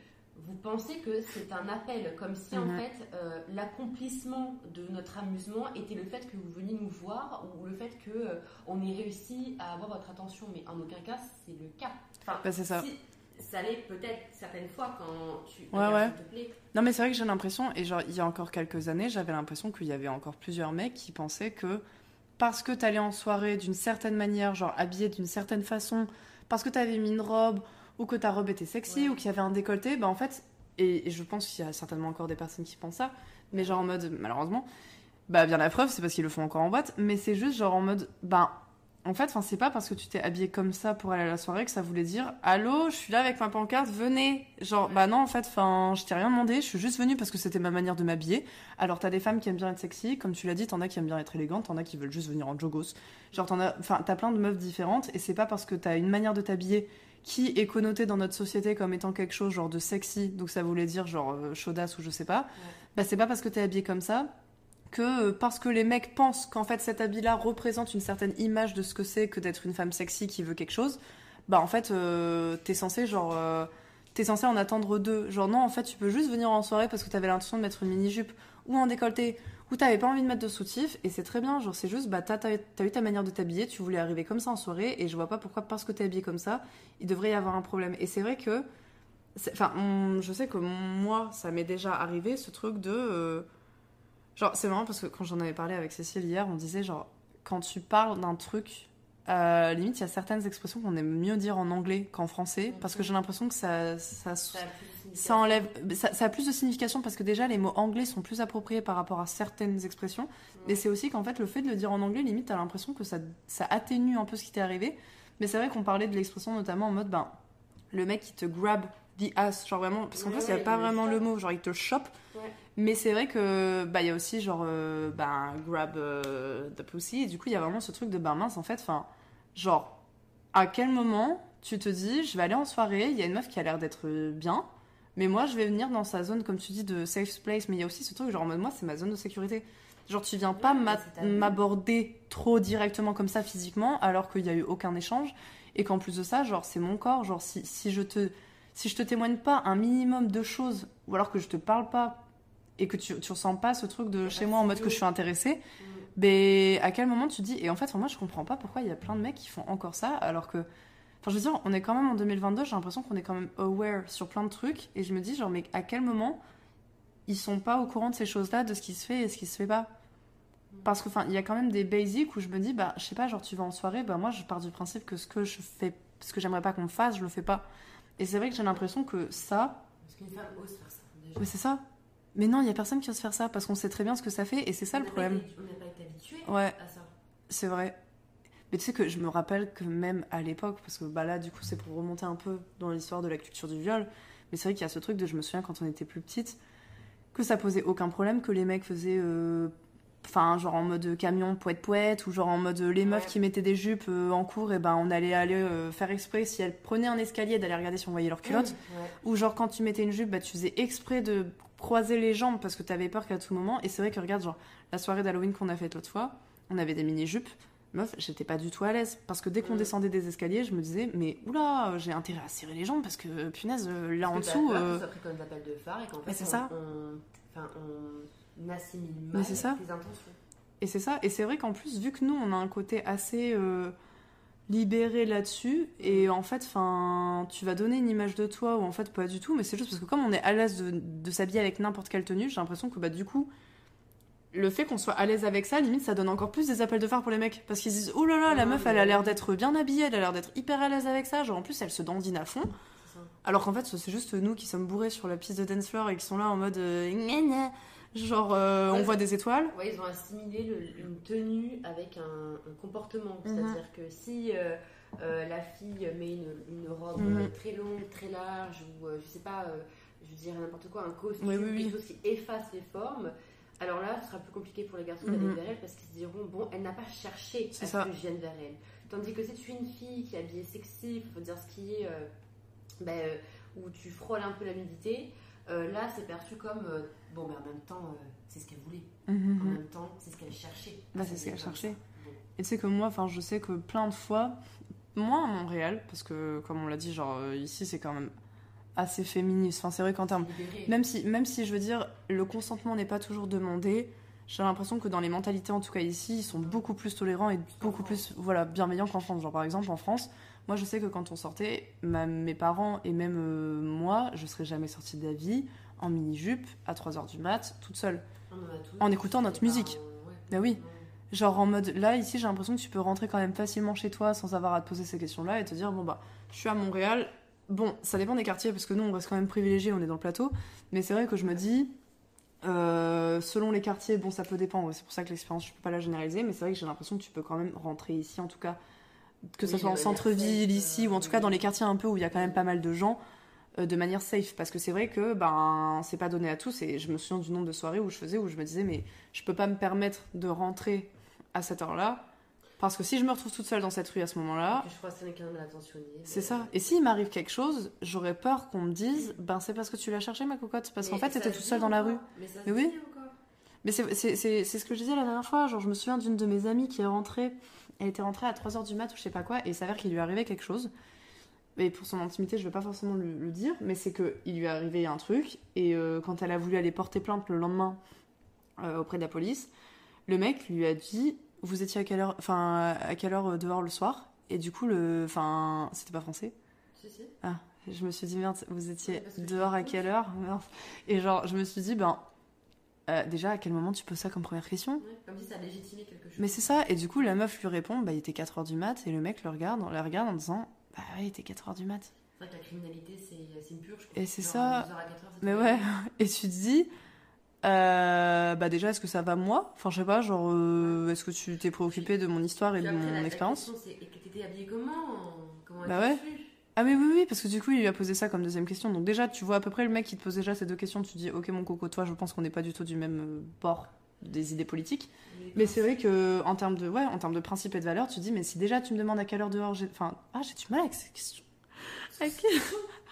Vous pensez que c'est un appel, comme si en fait euh, l'accomplissement de notre amusement était le fait que vous veniez nous voir ou le fait que euh, on ait réussi à avoir votre attention, mais en aucun cas c'est le cas. Enfin, Bah, c'est ça. si- ça l'est peut-être certaines fois quand tu Ouais, ouais. garçon te plaît. Non, mais c'est vrai que j'ai l'impression, et genre, il y a encore quelques années, j'avais l'impression qu'il y avait encore plusieurs mecs qui pensaient que parce que t'allais en soirée d'une certaine manière, genre habillé d'une certaine façon, parce que t'avais mis une robe, ou que ta robe était sexy, Ouais. ou qu'il y avait un décolleté, bah en fait, et, et je pense qu'il y a certainement encore des personnes qui pensent ça, mais genre en mode, malheureusement, bah bien la preuve, c'est parce qu'ils le font encore en boîte, mais c'est juste genre en mode, bah. En fait, c'est pas parce que tu t'es habillé comme ça pour aller à la soirée que ça voulait dire Allô, je suis là avec ma pancarte, venez. Genre, bah non, en fait, enfin, je t'ai rien demandé, je suis juste venue parce que c'était ma manière de m'habiller. Alors, t'as des femmes qui aiment bien être sexy, comme tu l'as dit, t'en as qui aiment bien être élégantes, t'en as qui veulent juste venir en jogos. Genre, t'en as, enfin, t'as plein de meufs différentes et c'est pas parce que t'as une manière de t'habiller qui est connotée dans notre société comme étant quelque chose genre de sexy, donc ça voulait dire genre euh, chaudasse ou je sais pas. Bah, c'est pas parce que t'es habillé comme ça que euh, parce que les mecs pensent qu'en fait cet habit-là représente une certaine image de ce que c'est que d'être une femme sexy qui veut quelque chose, bah en fait euh, t'es censé genre euh, t'es censé en attendre deux. Genre non en fait tu peux juste venir en soirée parce que t'avais l'intention de mettre une mini jupe ou un décolleté ou t'avais pas envie de mettre de soutif et c'est très bien. Genre c'est juste bah t'as eu ta manière de t'habiller, tu voulais arriver comme ça en soirée et je vois pas pourquoi parce que t'es habillé comme ça il devrait y avoir un problème. Et c'est vrai que Enfin, je sais que moi, ça m'est déjà arrivé ce truc de. euh, Genre, c'est marrant parce que quand j'en avais parlé avec Cécile hier, on disait genre, quand tu parles d'un truc, euh, limite, il y a certaines expressions qu'on aime mieux dire en anglais qu'en français parce que j'ai l'impression que ça, ça, Ça, ça enlève. Ça, ça a plus de signification parce que déjà, les mots anglais sont plus appropriés par rapport à certaines expressions. Mais c'est aussi qu'en fait, le fait de le dire en anglais, limite, t'as l'impression que ça, ça atténue un peu ce qui t'est arrivé. Mais c'est vrai qu'on parlait de l'expression notamment en mode, ben, le mec qui te grab the ass, genre vraiment, parce qu'en Ouais, fait, il n'y a ouais, pas vraiment le mot, genre il te chope. Ouais. Mais c'est vrai que, bah, il y a aussi genre, euh, ben, grab euh, the pussy, et du coup, il y a vraiment ce truc de, ben mince, en fait, enfin, genre, à quel moment tu te dis, je vais aller en soirée, il y a une meuf qui a l'air d'être bien, mais moi, je vais venir dans sa zone, comme tu dis, de safe place, mais il y a aussi ce truc, genre, en mode, moi, c'est ma zone de sécurité. Genre, tu viens pas Ouais, m'aborder trop directement comme ça physiquement, alors qu'il y a eu aucun échange, et qu'en plus de ça, genre, c'est mon corps, genre, si, si je te. Si je te témoigne pas un minimum de choses, ou alors que je te parle pas, et que tu, tu ressens pas ce truc de chez moi en de mode que je suis intéressée, Mm. mais à quel moment tu dis et en fait moi je comprends pas pourquoi il y a plein de mecs qui font encore ça alors que enfin je veux dire on est quand même en 2022 j'ai l'impression qu'on est quand même aware sur plein de trucs et je me dis genre mais à quel moment ils sont pas au courant de ces choses là de ce qui se fait et ce qui se fait pas? Parce que enfin il y a quand même des basics où je me dis bah je sais pas genre tu vas en soirée bah moi je pars du principe que ce que je fais ce que j'aimerais pas qu'on me fasse je le fais pas Et c'est vrai que j'ai l'impression que ça, Parce qu'une femme ose faire ça. Déjà. mais c'est ça. Mais non, il y a personne qui ose faire ça parce qu'on sait très bien ce que ça fait et c'est ça On le problème. été- On n'a pas été habitué Ouais. à ça. C'est vrai. Mais tu sais que je me rappelle que même à l'époque, parce que bah là, du coup, c'est pour remonter un peu dans l'histoire de la culture du viol, mais c'est vrai qu'il y a ce truc de je me souviens quand on était plus petite, que ça posait aucun problème, que les mecs faisaient. euh, Enfin, genre en mode camion poète-poète, ou genre en mode euh, les meufs Ouais. qui mettaient des jupes euh, en cours, et ben on allait aller euh, faire exprès, si elles prenaient un escalier, d'aller regarder si on voyait leurs culottes. Ouais. Ou genre quand tu mettais une jupe, bah, tu faisais exprès de croiser les jambes parce que t'avais peur qu'à tout moment. Et c'est vrai que regarde, genre la soirée d'Halloween qu'on a faite l'autre fois, on avait des mini-jupes. Meuf, j'étais pas du tout à l'aise parce que dès qu'on Mm. descendait des escaliers, je me disais, mais oula, j'ai intérêt à serrer les jambes parce que punaise, euh, là en dessous. euh, ça comme appels de phare et qu'en fait, on, ça. On, enfin, on assimile Mais mal c'est ça. tes intentions. Et c'est ça. Et c'est vrai qu'en plus, vu que nous, on a un côté assez euh, libéré là-dessus, et en fait, enfin, tu vas donner une image de toi, ou en fait, pas du tout, mais c'est juste parce que comme on est à l'aise de, de s'habiller avec n'importe quelle tenue, j'ai l'impression que bah, du coup, le fait qu'on soit à l'aise avec ça, limite, ça donne encore plus des appels de phare pour les mecs. Parce qu'ils se disent, oh là là, la meuf, elle a l'air d'être bien habillée, elle a l'air d'être hyper à l'aise avec ça. Genre, en plus, elle se dandine à fond. Alors qu'en fait, c'est juste nous qui sommes bourrés sur la piste de dance floor et qui sont là en mode, euh, genre, euh, on voit des étoiles. Ouais, ils ont assimilé le- une tenue avec un, un comportement. Mhm. C'est-à-dire que si euh, euh, la fille met une, une robe Mhm. très longue, très large, ou je sais pas, je veux dire n'importe quoi, un costume, Oui, oui, oui. quelque chose qui efface les formes, alors là, ce sera plus compliqué pour les garçons Mhm. d'aller vers elle parce qu'ils se diront, bon, elle n'a pas cherché à ça. que je vienne vers elle. Tandis que si tu es une fille qui est habillée sexy, faut dire ce qui est, euh, ben, euh, où tu frôles un peu la nudité, euh, là, c'est perçu comme, euh, bon, ben en même temps, c'est ce qu'elle voulait. Mhm. En même temps, c'est ce qu'elle cherchait. Bah, c'est ce qu'elle cherchait. Bon. Et tu sais que moi, enfin, je sais que plein de fois, moi à Montréal, parce que comme on l'a dit, genre ici c'est quand même assez féministe. Enfin, c'est vrai qu'en termes, même si, même si je veux dire, le consentement n'est pas toujours demandé, j'ai l'impression que dans les mentalités, en tout cas ici, ils sont beaucoup plus tolérants et beaucoup plus, voilà, bienveillants qu'en France. Genre par exemple en France, moi je sais que quand on sortait, ma- mes parents et même euh, moi, je serais jamais sortie de la vie en mini jupe à 3h du mat, toute seule. On en écoutant notre pas musique. ouais. Bah oui. Genre en mode là ici j'ai l'impression que tu peux rentrer quand même facilement chez toi sans avoir à te poser ces questions là et te dire bon bah je suis à Montréal bon ça dépend des quartiers parce que nous on reste quand même privilégiés on est dans le plateau. Mais c'est vrai que je me dis euh, selon les quartiers bon ça peut dépendre. C'est pour ça que l'expérience je peux pas la généraliser mais c'est vrai que j'ai l'impression que tu peux quand même rentrer ici en tout cas. Que ce Oui, soit en centre-ville ici euh, ou en tout cas dans les quartiers un peu où il y a quand même pas mal de gens euh, de manière safe. Parce que c'est vrai que ben c'est pas donné à tous. Et je me souviens du nombre de soirées où je faisais où je me disais mais je peux pas me permettre de rentrer à cette heure-là parce que si je me retrouve toute seule dans cette rue à ce moment-là je crois que c'est attentionné. c'est mais- ça et s'il m'arrive quelque chose j'aurais peur qu'on me dise ben c'est parce que tu l'as cherché ma cocotte parce qu'en Mais fait t'étais toute seule dans la rue Mais ça Mais oui. mais c'est c'est- c'est- c'est ce que je disais la dernière fois. Genre, je me souviens d'une de mes amies qui est rentrée. Elle était rentrée à 3h du mat ou je sais pas quoi. Et il s'avère qu'il lui arrivait quelque chose. Et pour son intimité, je vais pas forcément le, le dire. Mais c'est qu'il lui est arrivé un truc. Et euh, quand elle a voulu aller porter plainte le lendemain euh, auprès de la police, le mec lui a dit Vous étiez à quelle heure, enfin, à quelle heure euh, dehors le soir? Et du coup, le, enfin, c'était pas français? Si, si. Je me suis dit, merde, vous étiez dehors à quelle heure? Merde. Et genre, je me suis dit, ben, euh, déjà, à quel moment tu poses ça comme première question? Comme si ça légitimait quelque chose. Mais c'est ça, et du coup, la meuf lui répond, bah, il était 4h du mat, et le mec le regarde, la regarde en disant, bah ouais, il était 4h du mat. C'est vrai que la criminalité, c'est c'est une purge. Et c'est ça. de 2 heures à 4 heures, c'est Mais ouais, et tu te dis, euh, bah déjà, est-ce que ça va moi? Enfin, je sais pas, genre, euh, est-ce que tu t'es préoccupé de mon histoire et de la- mon la expérience? question, c'est t'étais habillée comment? Comment Bah su? Ah mais oui, oui, parce que du coup, il lui a posé ça comme deuxième question. Donc déjà, tu vois à peu près le mec qui te pose déjà ces deux questions, tu dis, ok mon coco, toi, je pense qu'on n'est pas du tout du même euh, bord des idées politiques. Mais c'est vrai que en termes de ouais, en termes de principe et de valeur, tu dis mais si déjà tu me demandes à quelle heure dehors j'ai enfin ah, j'ai du mal avec ces questions.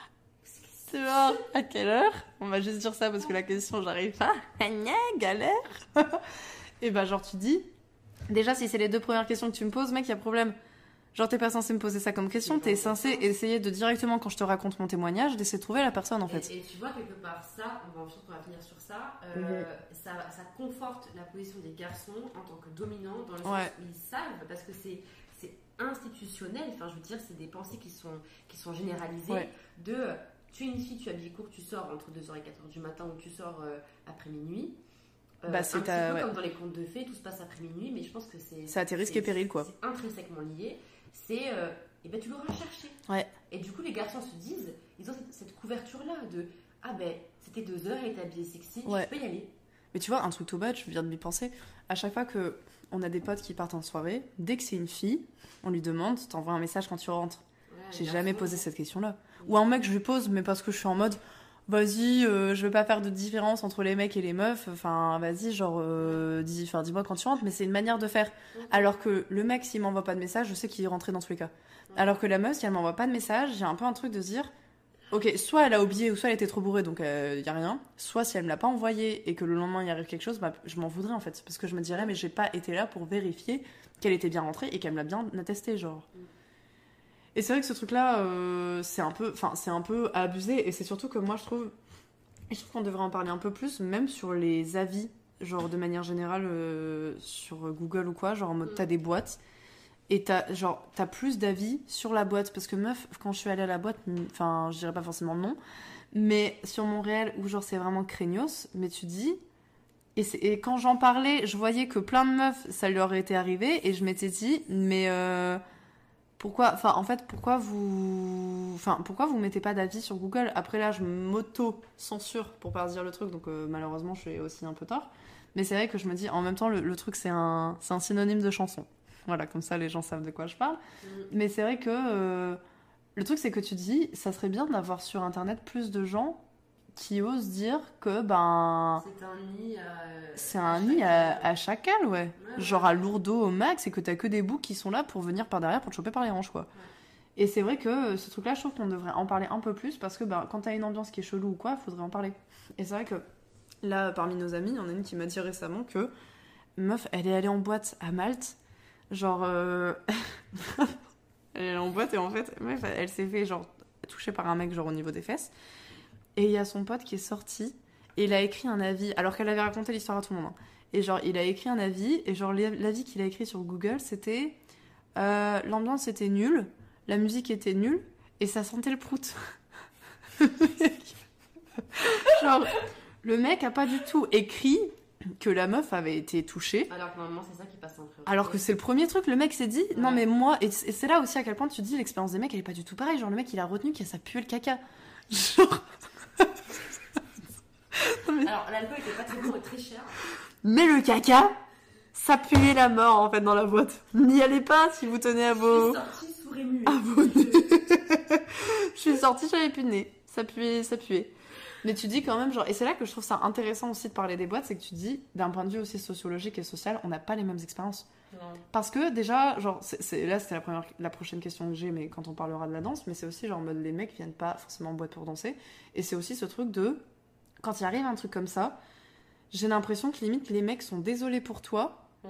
C'est bon, à quelle heure? On va juste dire ça parce que la question j'arrive pas. Ah, galère. et bah genre tu dis déjà si c'est les deux premières questions que tu me poses, mec, il y a problème. Genre t'es pas censé me poser ça comme question, t'es censé essayer de directement quand je te raconte mon témoignage d'essayer de trouver la personne en fait. Et, et tu vois, quelque part, ça, on va, qu'on va finir sur ça, euh, ça, ça conforte la position des garçons en tant que dominants, dans le sens Ouais. où ils savent, parce que c'est institutionnel, enfin je veux dire, c'est des pensées qui sont, qui sont généralisées, Ouais. de tu es une fille, tu habilles court, tu sors entre 2h et 4h du matin ou tu sors euh, après minuit. Euh, Bah, c'est un petit peu ouais. comme dans les contes de fées, tout se passe après minuit, mais je pense que c'est. C'est à tes risques et périls, quoi. C'est intrinsèquement lié. C'est. euh, et ben tu l'auras cherché. Ouais. Et du coup, les garçons se disent, ils ont cette, cette couverture-là de ah ben c'était deux heures, elle était habillée sexy, Ouais. je peux y aller. Mais tu vois, un truc tout bête, je viens de m'y penser. À chaque fois que on a des potes qui partent en soirée, dès que c'est une fille, on lui demande, t'envoies un message quand tu rentres. J'ai jamais posé cette question-là. Ou un mec, je lui pose, mais parce que je suis en mode, vas-y, euh, je veux pas faire de différence entre les mecs et les meufs. Enfin, vas-y, genre, euh, dis, enfin, dis-moi quand tu rentres. Mais c'est une manière de faire. Alors que le mec, s'il m'envoie pas de message, je sais qu'il est rentré dans tous les cas. Alors que la meuf, si elle m'envoie pas de message, j'ai un peu un truc de se dire, ok, soit elle a oublié, ou soit elle était trop bourrée, donc il y a rien. Soit si elle me l'a pas envoyé et que le lendemain il arrive quelque chose, bah, je m'en voudrais en fait, parce que je me dirais, mais j'ai pas été là pour vérifier qu'elle était bien rentrée et qu'elle me l'a bien attesté, genre. Et c'est vrai que ce truc-là, euh, c'est un peu, enfin, c'est un peu abusé, et c'est surtout que moi je trouve, je trouve qu'on devrait en parler un peu plus, même sur les avis, genre de manière générale euh, sur Google ou quoi, genre en mode Mm. t'as des boîtes et t'as genre t'as plus d'avis sur la boîte parce que meuf, quand je suis allée à la boîte, enfin, je dirais pas forcément non, mais sur mon réel où genre c'est vraiment craignos, mais tu dis et, et quand j'en parlais, je voyais que plein de meufs, ça leur était arrivé, et je m'étais dit, mais euh, pourquoi, enfin, en fait, pourquoi vous, enfin, pourquoi vous mettez pas d'avis sur Google? Après là, je m'auto-censure pour pas dire le truc, donc euh, malheureusement, je suis aussi un peu tort. Mais c'est vrai que je me dis, en même temps, le, le truc, c'est un, c'est un synonyme de chanson. Voilà, comme ça, les gens savent de quoi je parle. Mm. Mais c'est vrai que euh, le truc, c'est que tu dis, ça serait bien d'avoir sur Internet plus de gens qui osent dire que, ben, C'est un nid à. c'est un nid à, à chacal, ouais. Ouais, Genre ouais. à lourdeau au max et que t'as que des boucs qui sont là pour venir par derrière pour te choper par les hanches, quoi. Et c'est vrai que euh, ce truc-là, je trouve qu'on devrait en parler un peu plus parce que ben, quand t'as une ambiance qui est chelou ou quoi, faudrait en parler. Et c'est vrai que là, parmi nos amis, il y en a une qui m'a dit récemment que meuf, elle est allée en boîte à Malte. Genre, euh, elle est allée en boîte et en fait, meuf, elle s'est fait genre toucher par un mec genre au niveau des fesses. Et il y a son pote qui est sorti et il a écrit un avis alors qu'elle avait raconté l'histoire à tout le monde. hein. Et genre, il a écrit un avis et genre l'avis qu'il a écrit sur Google, c'était euh, l'ambiance était nulle, la musique était nulle et ça sentait le prout. genre, le mec a pas du tout écrit que la meuf avait été touchée. Alors que normalement, c'est ça qui passe en priorité. Alors que c'est le premier truc, le mec s'est dit, non mais moi, et c'est là aussi à quel point tu dis l'expérience des mecs, elle est pas du tout pareille. Genre le mec il a retenu que ça puait le caca. Genre, Alors, l'alcool était pas très bon et très cher. mais le caca, ça puait la mort en fait dans la boîte. N'y allez pas si vous tenez à Je vos. à vos nez. Je suis sortie, j'avais plus de nez. Ça puait, ça puait. Mais tu dis quand même, genre, et c'est là que je trouve ça intéressant aussi de parler des boîtes, c'est que tu dis, d'un point de vue aussi sociologique et social, on n'a pas les mêmes expériences. Non. Parce que déjà, genre, c'est, là c'était la, première, la prochaine question que j'ai, mais quand on parlera de la danse, mais c'est aussi genre en mode les mecs viennent pas forcément en boîte pour danser. Et c'est aussi ce truc de, quand il arrive un truc comme ça, j'ai l'impression que limite les mecs sont désolés pour toi, Mm.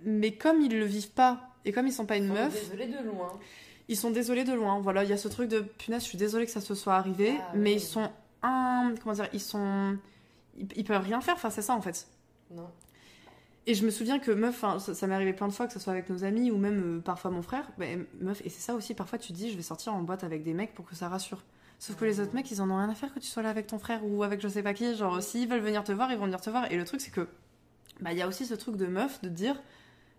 mais comme ils le vivent pas, et comme ils sont pas une On est meuf, Désolée de loin. ils sont désolés de loin. Voilà, il y a ce truc de punaise, je suis désolée que ça se soit arrivé, Ah, mais oui. ils sont un, comment dire, ils sont, ils, ils peuvent rien faire face à ça en fait. Non. Et je me souviens que meuf, ça, ça m'est arrivé plein de fois que ce soit avec nos amis ou même euh, parfois mon frère. bah, meuf, et c'est ça aussi. Parfois tu te dis, je vais sortir en boîte avec des mecs pour que ça rassure. Sauf que les autres mecs, ils en ont rien à faire que tu sois là avec ton frère ou avec je sais pas qui. Genre, s'ils veulent venir te voir, ils vont venir te voir. Et le truc, c'est que, bah, il y a aussi ce truc de meuf de dire,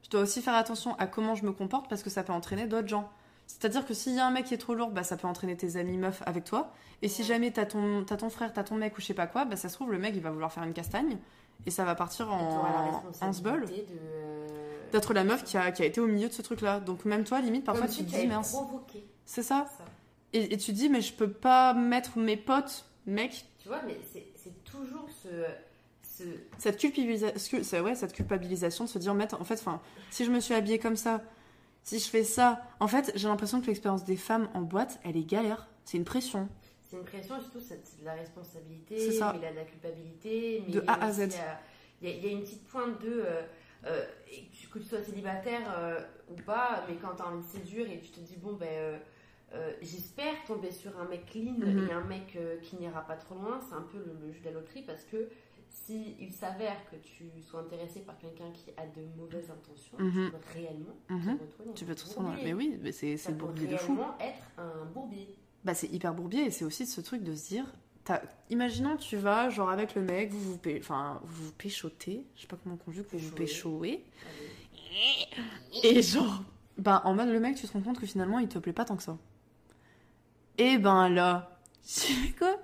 je dois aussi faire attention à comment je me comporte parce que ça peut entraîner d'autres gens. C'est-à-dire que s'il y a un mec qui est trop lourd, bah, ça peut entraîner tes amis meufs avec toi. Et si jamais t'as ton, t'as ton frère, t'as ton mec ou je sais pas quoi, bah, ça se trouve, le mec, il va vouloir faire une castagne. Et ça va partir en, en se euh, d'être la meuf qui a, qui a été au milieu de ce truc-là. Donc même toi, limite, parfois Comme tu te dis, mince, c'est ça. ça. Et, et tu dis, mais je peux pas mettre mes potes, mec, Tu vois, mais c'est toujours ce. ce... cette culpabilisation, c'est ouais, cette culpabilisation de se dire, en fait, enfin, si je me suis habillée comme ça, si je fais ça, en fait, j'ai l'impression que l'expérience des femmes en boîte, elle est galère. C'est une pression. C'est une pression, et surtout c'est de la responsabilité, ça. mais il y a de la culpabilité. Mais De a à Z. Il y, a, il y a une petite pointe de. euh, euh, que tu- sois célibataire euh, ou pas, mais quand tu as envie de séduire et tu te dis, bon, ben. J'espère tomber sur un mec clean Mhm. et un mec qui n'ira pas trop loin. C'est un peu le, le jeu de la loterie parce que si il s'avère que tu sois intéressé par quelqu'un qui a de mauvaises intentions, Mhm. tu peux réellement Mhm. te retrouver dans Tu peux te retrouver. Mais oui, mais c'est bourbier de fou. réellement être un bourbier. Bah, c'est hyper bourbier et c'est aussi ce truc de se dire. Imaginons, tu vas, genre, avec le mec, vous vous, enfin, vous, vous péchotez, je sais pas comment on conjugue, vous vous péchoez, et genre, ben en mode le mec, tu te rends compte que finalement il te plaît pas tant que ça. Et ben là, tu fais quoi?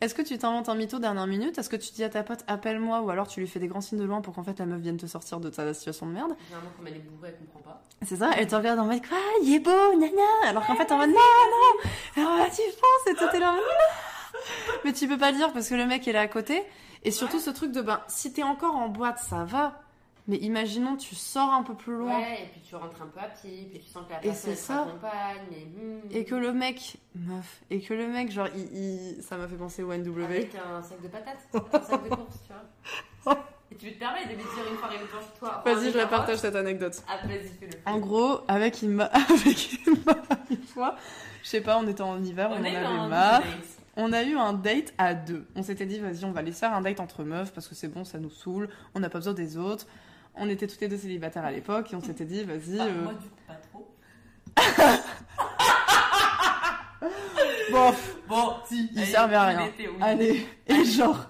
Est-ce que tu t'inventes un mytho dernière minute? Est-ce que tu dis à ta pote appelle-moi ou alors tu lui fais des grands signes de loin pour qu'en fait la meuf vienne te sortir de ta situation de merde? Généralement, comme elle est bourrée, elle comprend pas. C'est ça, elle te regarde en mode quoi Il est beau, nana Alors qu'en fait en mode non, non Alors là tu penses et toi t'es là Mais tu peux pas le dire parce que le mec il est à côté. Et surtout ce truc de ben si t'es encore en boîte ça va. Mais imaginons tu sors un peu plus loin. Ouais, et puis tu rentres un peu à pied, puis tu sens que la personne t'accompagne, et, hmm, Et que le mec, meuf, et que le mec, genre, il, il- ça m'a fait penser au NW. Avec un sac de patates, un sac de course, tu vois. Et tu te permets de lui dire une fois arrivé devant chez toi. enfin, Vas-y, je la partage cette anecdote. Ah, vas-y, fais-le. En gros, avec avec une fois, je sais pas, on était en hiver, on, en a eu avait marre. On a eu un date à deux. On s'était dit, vas-y, on va aller faire un date entre meufs parce que c'est bon, ça nous saoule, on n'a pas besoin des autres. On était toutes les deux célibataires à l'époque et on s'était dit, vas-y. Ah, euh, Moi, du coup, pas trop. Bon, Bon, si. il servait à rien. oui. Allez. Et genre,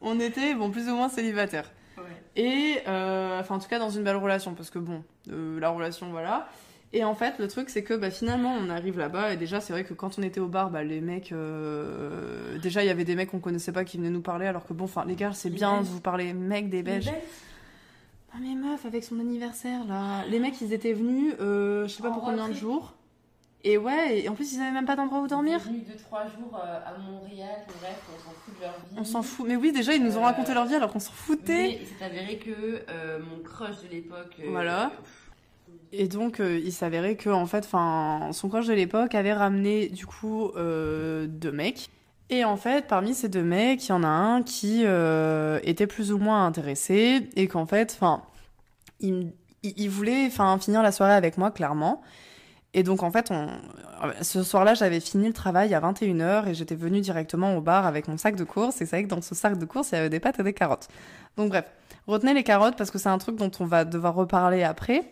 on était, bon, plus ou moins célibataires. Ouais. Et, euh, enfin, en tout cas, dans une belle relation, parce que bon, euh, la relation, voilà. Et en fait, le truc, c'est que bah, finalement, on arrive là-bas, et déjà, c'est vrai que quand on était au bar, bah, les mecs. euh, Déjà, il y avait des mecs qu'on connaissait pas qui venaient nous parler, alors que bon, enfin, les gars, c'est bien de vous parler, mecs des Belges. Belges. Ah, mais meuf, avec son anniversaire, là. Les mecs, ils étaient venus, euh, je sais pas En pour combien de jours. Et ouais, et en plus, ils avaient même pas d'endroit où dormir. Ils sont venus 2-3 jours euh, à Montréal, bref, on s'en fout de leur vie. On s'en fout. Mais oui, déjà, ils nous ont Euh, raconté leur vie alors qu'on s'en foutait. Mais il s'est avéré que mon crush de l'époque. Voilà. Et donc, euh, il s'avérait que, en fait, enfin, son crush de l'époque avait ramené, du coup, euh, deux mecs. Et en fait, parmi ces deux mecs, il y en a un qui euh, était plus ou moins intéressé et qu'en fait, enfin, il, voulait, finir la soirée avec moi, clairement. Et donc, en fait, on... ce soir-là, j'avais fini le travail à 21h et j'étais venue directement au bar avec mon sac de course. Et c'est vrai que dans ce sac de course, il y avait des pâtes et des carottes. Donc, bref, retenez les carottes parce que c'est un truc dont on va devoir reparler après.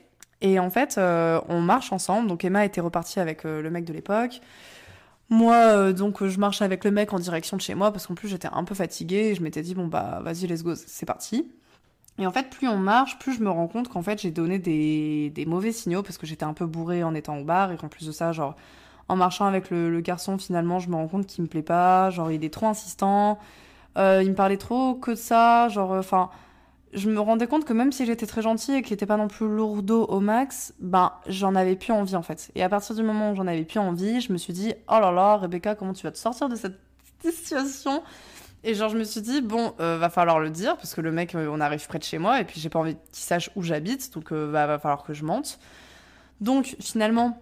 Et en fait, euh, on marche ensemble. Donc Emma était repartie avec euh, le mec de l'époque. Moi, euh, donc, euh, je marche avec le mec en direction de chez moi parce qu'en plus j'étais un peu fatiguée et je m'étais dit bon bah vas-y let's go, c'est parti. Et en fait, plus on marche, plus je me rends compte qu'en fait j'ai donné des, des mauvais signaux parce que j'étais un peu bourrée en étant au bar et qu'en plus de ça, genre en marchant avec le, garçon, finalement, je me rends compte qu'il me plaît pas. Genre il est trop insistant, euh, il me parlait trop que de ça, genre enfin je me rendais compte que même si j'étais très gentille et qu'il était pas non plus lourdeau au max, ben j'en avais plus envie en fait. Et à partir du moment où j'en avais plus envie, je me suis dit oh là là Rebecca comment tu vas te sortir de cette situation? Et genre je me suis dit bon euh, va falloir le dire parce que le mec euh, on arrive près de chez moi et puis j'ai pas envie qu'il sache où j'habite donc euh, va falloir que je monte. Donc finalement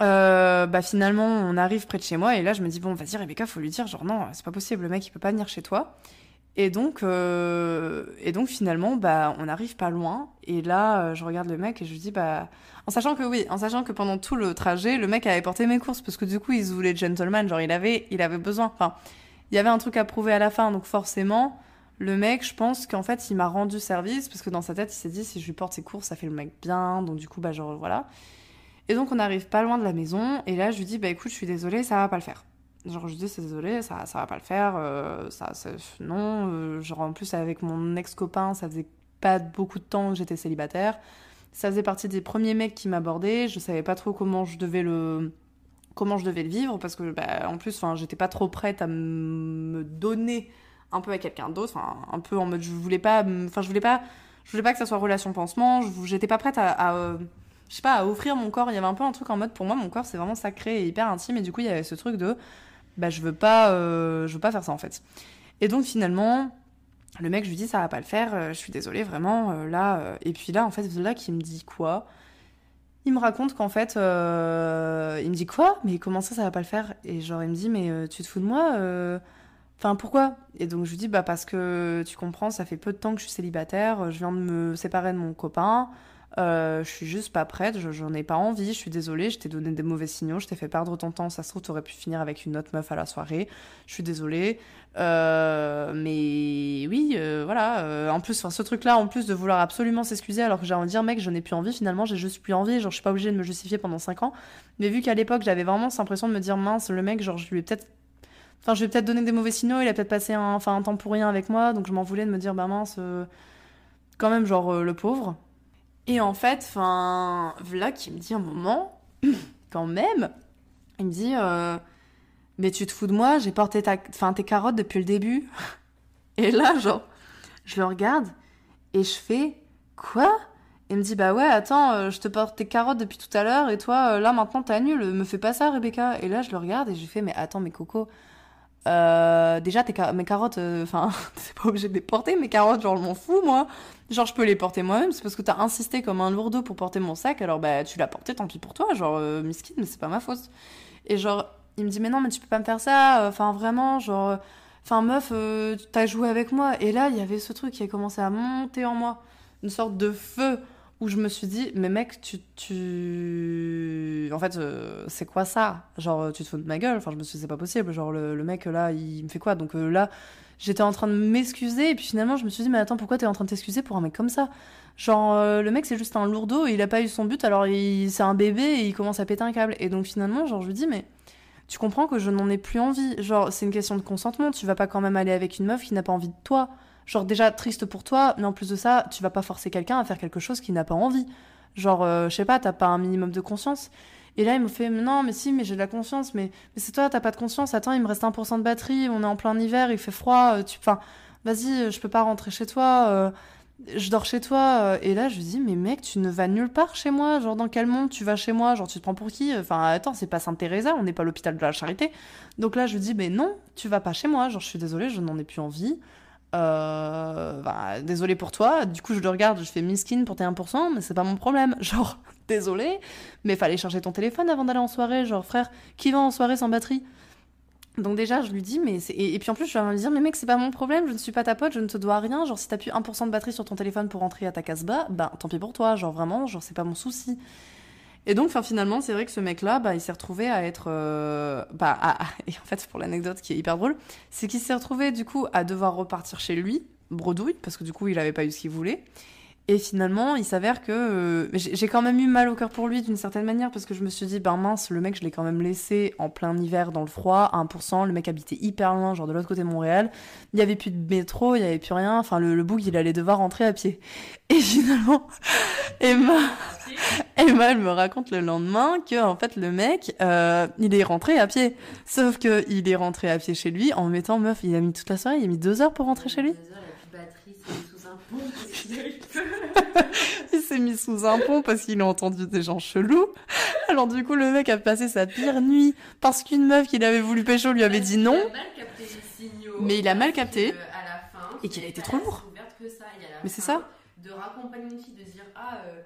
euh, bah finalement on arrive près de chez moi et là je me dis bon vas-y Rebecca faut lui dire genre non c'est pas possible le mec il peut pas venir chez toi et donc, euh, et donc finalement, bah, on n'arrive pas loin. Et là, euh, je regarde le mec et je lui dis, bah, en sachant que oui, en sachant que pendant tout le trajet, le mec avait porté mes courses parce que du coup, il se voulait gentleman, genre il avait, il avait besoin. Enfin, il y avait un truc à prouver à la fin, donc forcément, le mec, je pense qu'en fait, il m'a rendu service parce que dans sa tête, il s'est dit, si je lui porte ses courses, ça fait le mec bien. Donc du coup, bah, genre voilà. Et donc, on n'arrive pas loin de la maison. Et là, je lui dis, bah écoute, je suis désolée, ça va pas le faire. Genre, je dis, c'est désolé, ça, ça va pas le faire. euh, ça, non. euh, genre, en plus, avec mon ex-copain, ça faisait pas beaucoup de temps que j'étais célibataire. Ça faisait partie des premiers mecs qui m'abordaient. Je savais pas trop comment je devais le comment je devais le vivre parce que bah, en plus j'étais pas trop prête à me donner un peu à quelqu'un d'autre un peu en mode je voulais pas enfin je voulais pas je voulais pas que ça soit relation pansement j'étais pas prête à, à, euh, je sais pas à offrir mon corps il y avait un peu un truc en mode pour moi mon corps c'est vraiment sacré et hyper intime et du coup il y avait ce truc de bah je veux pas euh, je veux pas faire ça en fait. Et donc finalement le mec je lui dis ça va pas le faire euh, je suis désolée vraiment euh, là et puis là en fait là qui me dit quoi? Il me raconte qu'en fait, il me dit quoi? Mais comment ça, ça va pas le faire? Et genre, il me dit, mais tu te fous de moi Enfin, pourquoi? Et donc, je lui dis, bah, parce que tu comprends, ça fait peu de temps que je suis célibataire, je viens de me séparer de mon copain, euh, je suis juste pas prête, je- j'en ai pas envie, je suis désolée, je t'ai donné des mauvais signaux, je t'ai fait perdre ton temps, ça se trouve, t'aurais pu finir avec une autre meuf à la soirée, je suis désolée. Euh, mais oui, euh, voilà. en plus, ce truc-là, en plus de vouloir absolument s'excuser, alors que j'ai envie de dire, mec, je n'ai plus envie, finalement, j'ai juste plus envie, genre, je suis pas obligée de me justifier pendant 5 ans. Mais vu qu'à l'époque, j'avais vraiment cette impression de me dire, mince, le mec, genre, je lui ai peut-être. Enfin, je peut-être donné des mauvais signaux, il a peut-être passé un, enfin, un temps pour rien avec moi, donc je m'en voulais de me dire, bah mince, quand même, genre, le pauvre. Et en fait, enfin, là qui me dit un moment, quand même, il me dit, euh, mais tu te fous de moi, j'ai porté ta, enfin, tes carottes depuis le début. Et là, genre, je le regarde et je fais, quoi? Il me dit, bah ouais, attends, euh, je te porte tes carottes depuis tout à l'heure et toi, euh, là, maintenant, t'annules, me fais pas ça, Rebecca. Et là, je le regarde et je fais, mais attends, mais Coco, euh, déjà, tes mes carottes, euh, enfin, c'est pas obligé de les porter, mes carottes, genre, je m'en fous, moi. Genre, je peux les porter moi-même, c'est parce que t'as insisté comme un lourdeau pour porter mon sac, alors bah, tu l'as porté, tant pis pour toi, genre, euh, mais c'est pas ma faute. Et genre, il me dit, mais non, mais tu peux pas me faire ça, euh, enfin, vraiment, genre, euh, enfin, meuf, euh, t'as joué avec moi. Et là, il y avait ce truc qui a commencé à monter en moi, une sorte de feu, où je me suis dit, mais mec, tu. tu... En fait, euh, c'est quoi ça? Genre, tu te fous de ma gueule Enfin, je me suis dit, c'est pas possible. Genre, le, le mec, là, il me fait quoi? Donc euh, là, j'étais en train de m'excuser, et puis finalement, je me suis dit, mais attends, pourquoi t'es en train de t'excuser pour un mec comme ça? Genre, euh, le mec, c'est juste un lourdeau, il a pas eu son but, alors il... c'est un bébé, et il commence à péter un câble. Et donc, finalement, genre, je lui dis, mais. Tu comprends que je n'en ai plus envie. Genre, c'est une question de consentement. Tu vas pas quand même aller avec une meuf qui n'a pas envie de toi. Genre, déjà triste pour toi, mais en plus de ça, tu vas pas forcer quelqu'un à faire quelque chose qu'il n'a pas envie. Genre, euh, je sais pas, t'as pas un minimum de conscience. Et là, il me fait, non, mais si, mais j'ai de la conscience, mais, mais c'est toi, t'as pas de conscience. Attends, il me reste 1% de batterie, on est en plein hiver, il fait froid, euh, tu. Enfin, vas-y, euh, je peux pas rentrer chez toi, je dors chez toi. euh. Et là, je lui dis, mais mec, tu ne vas nulle part chez moi. Genre, dans quel monde tu vas chez moi? Genre, tu te prends pour qui? Enfin, attends, c'est pas Sainte-Thérèse, on n'est pas l'hôpital de la charité. Donc là, je lui dis, mais non, tu vas pas chez moi. Genre, je suis désolée, je n'en ai plus envie. Euh, bah, désolé pour toi. Du coup, je le regarde, je fais miskin pour tes 1%, mais c'est pas mon problème. Genre, désolé, mais fallait charger ton téléphone avant d'aller en soirée. Genre, frère, qui va en soirée sans batterie? Donc, déjà, je lui dis, mais. Et, puis en plus, je vais lui dire, mais mec, c'est pas mon problème, je ne suis pas ta pote, je ne te dois rien. Genre, si t'as plus 1% de batterie sur ton téléphone pour rentrer à ta Casbah, bah, tant pis pour toi. Genre, vraiment, genre, c'est pas mon souci. Et donc, enfin, finalement, c'est vrai que ce mec-là, bah, il s'est retrouvé à être. euh, bah, Et en fait, pour l'anecdote qui est hyper drôle, c'est qu'il s'est retrouvé, du coup, à devoir repartir chez lui, bredouille, parce que du coup, il avait pas eu ce qu'il voulait. Et finalement, il s'avère que euh, j'ai quand même eu mal au cœur pour lui d'une certaine manière parce que je me suis dit, ben mince, le mec, je l'ai quand même laissé en plein hiver dans le froid, à 1%. Le mec habitait hyper loin, genre de l'autre côté de Montréal. Il y avait plus de métro, il y avait plus rien. Enfin, le, le il allait devoir rentrer à pied. Et finalement, Emma, Emma, elle me raconte le lendemain que en fait le mec, euh, il est rentré à pied. Sauf que il est rentré à pied chez lui en mettant meuf. Il a mis toute la soirée, il a mis deux heures pour rentrer chez lui. Il s'est mis sous un pont parce qu'il a entendu des gens chelous. Alors du coup, le mec a passé sa pire nuit parce qu'une meuf qu'il avait voulu pécho lui avait dit non. Il a mal capté les signaux. Mais il a mal capté. que, à la fin, Et qu'il a été trop lourd. ouverte que ça. Et à la Mais c'est ça. De raccompagner une fille, de dire ah euh,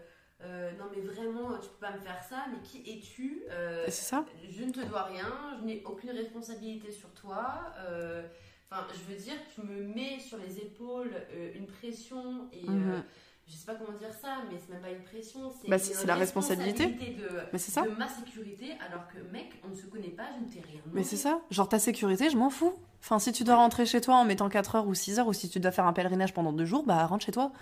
euh, non mais vraiment tu peux pas me faire ça, mais qui es-tu Euh, C'est ça. Je ne te dois rien, je n'ai aucune responsabilité sur toi. Euh, Enfin, je veux dire, tu me mets sur les épaules euh, une pression et euh, Mhm. je sais pas comment dire ça, mais c'est même pas une pression, c'est Bah, la responsabilité. de, Mais c'est ça. de ma sécurité, alors que mec, on ne se connaît pas, je ne t'ai rien. Mais c'est ça. Genre ta sécurité, je m'en fous. Enfin, si tu dois rentrer chez toi en mettant 4 heures ou 6 heures, ou si tu dois faire un pèlerinage pendant deux jours, bah rentre chez toi.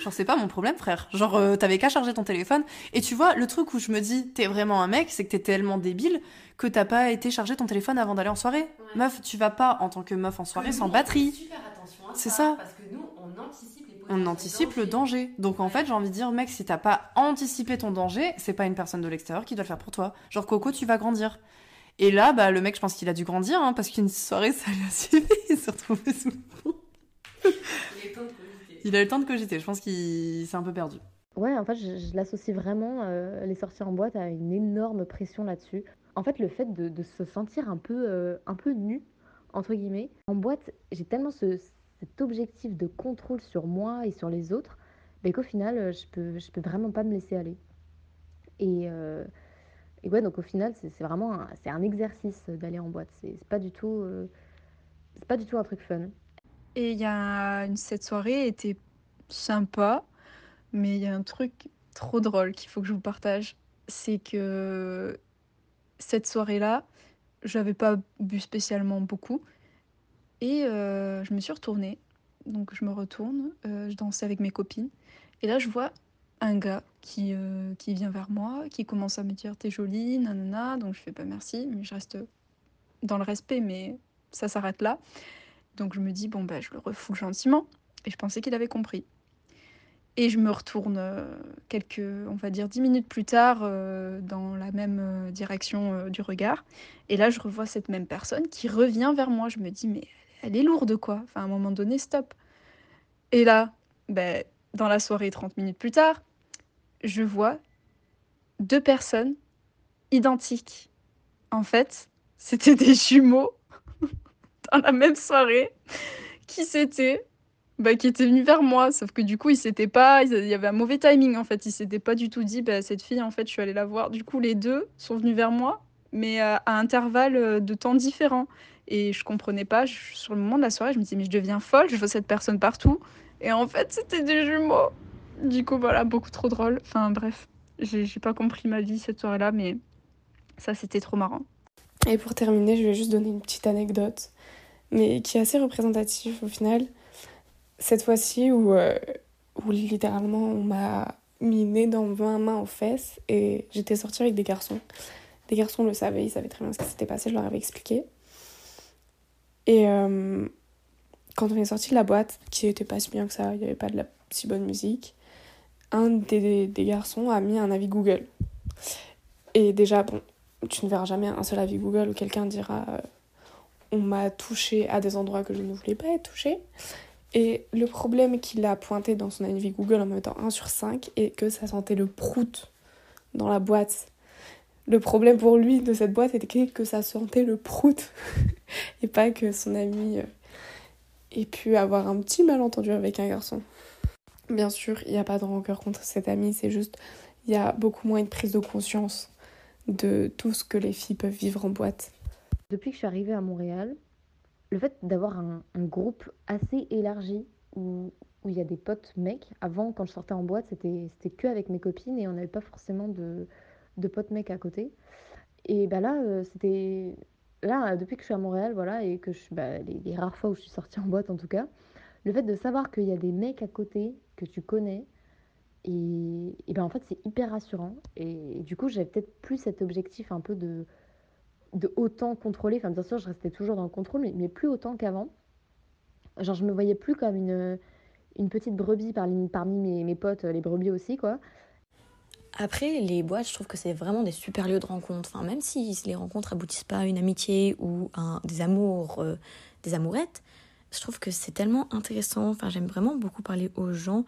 Genre, c'est pas mon problème, frère. Genre, euh, t'avais qu'à charger ton téléphone. Et tu vois, le truc où je me dis, t'es vraiment un mec, c'est que t'es tellement débile que t'as pas été charger ton téléphone avant d'aller en soirée. Ouais. Meuf, tu vas pas en tant que meuf en soirée Que sans nous, batterie. super attention C'est ça. Parce que nous, on anticipe les On potentiels anticipe le danger. Donc en fait, j'ai envie de dire, mec, si t'as pas anticipé ton danger, c'est pas une personne de l'extérieur qui doit le faire pour toi. Genre, Coco, tu vas grandir. Et là, bah, le mec, je pense qu'il a dû grandir, hein, parce qu'une soirée, ça lui a suffi. Il s'est retrouvé sous le pont. Il a eu le temps de cogiter. Je pense qu'il s'est un peu perdu. Ouais, en fait, je, l'associe vraiment, euh, les sorties en boîte, à une énorme pression là-dessus. En fait, le fait de, se sentir un peu, euh, un peu nu, entre guillemets. En boîte, j'ai tellement ce, cet objectif de contrôle sur moi et sur les autres, ben, qu'au final, euh, je peux, je peux vraiment pas me laisser aller. Et, ouais, donc au final, c'est vraiment un, un exercice d'aller en boîte. C'est pas c'est pas du tout un truc fun. Et cette soirée était sympa, mais il y a un truc trop drôle qu'il faut que je vous partage. C'est que cette soirée-là, j'avais pas bu spécialement beaucoup. Et euh, je me suis retournée. Donc je me retourne, euh, je dansais avec mes copines. Et là, je vois un gars qui, euh, qui vient vers moi, qui commence à me dire T'es jolie, nanana. Donc je fais pas merci, mais je reste dans le respect, mais ça s'arrête là. Donc je me dis, bon, bah, je le refoule gentiment. Et je pensais qu'il avait compris. Et je me retourne euh, quelques, on va dire, dix minutes plus tard euh, dans la même euh, direction du regard. Et là, je revois cette même personne qui revient vers moi. Je me dis, mais elle est lourde, quoi. Enfin, à un moment donné, stop. Et là, ben, dans la soirée, 30 minutes plus tard, je vois deux personnes identiques. En fait, c'était des jumeaux dans la même soirée qui s'étaient bah, qui était venu vers moi, sauf que du coup, il s'était pas, il y avait un mauvais timing en fait. Il s'était pas du tout dit, bah, cette fille, en fait, je suis allée la voir. Du coup, les deux sont venus vers moi, mais à, intervalles euh, de temps différents. Et je comprenais pas. sur le moment de la soirée, je me disais, mais je deviens folle, je vois cette personne partout. Et en fait, c'était des jumeaux. Du coup, voilà, beaucoup trop drôle. Enfin, bref, j'ai pas compris ma vie cette soirée-là, mais ça, c'était trop marrant. Et pour terminer, je vais juste donner une petite anecdote, mais qui est assez représentative au final cette fois-ci où, euh, où littéralement on m'a mis nez dans 20 mains aux fesses et j'étais sortie avec des garçons. Des garçons le savaient, ils savaient très bien ce qui s'était passé, je leur avais expliqué. Et euh, quand on est sorti de la boîte, qui était pas si bien que ça, il n'y avait pas de la si bonne musique, un des, des, garçons a mis un avis Google. Et déjà, bon, tu ne verras jamais un seul avis Google où quelqu'un dira euh, on m'a touché à des endroits que je ne voulais pas être touché. Et le problème qu'il a pointé dans son avis Google en mettant 1 sur 5 est que ça sentait le prout dans la boîte. Le problème pour lui de cette boîte était que ça sentait le prout et pas que son ami euh, ait pu avoir un petit malentendu avec un garçon. Bien sûr, il n'y a pas de rancœur contre cet ami, c'est juste il y a beaucoup moins une prise de conscience de tout ce que les filles peuvent vivre en boîte. Depuis que je suis arrivée à Montréal, le fait d'avoir un, groupe assez élargi où, où il y a des potes mecs, avant quand je sortais en boîte, c'était que avec mes copines et on n'avait pas forcément de, de potes mecs à côté. Et bah là, euh, c'était. Là, depuis que je suis à Montréal, voilà, et que je. Bah, les, rares fois où je suis sortie en boîte en tout cas, le fait de savoir qu'il y a des mecs à côté que tu connais, et, et ben en fait, c'est hyper rassurant. Et du coup, j'avais peut-être plus cet objectif un peu de de autant contrôler. Enfin, bien sûr, je restais toujours dans le contrôle, mais, plus autant qu'avant. Genre, je me voyais plus comme une, une petite brebis parmi, parmi mes, potes, les brebis aussi, quoi. Après, les boîtes, je trouve que c'est vraiment des super lieux de rencontre. Enfin, même si les rencontres aboutissent pas à une amitié ou à des amours, euh, des amourettes, je trouve que c'est tellement intéressant. Enfin, j'aime vraiment beaucoup parler aux gens.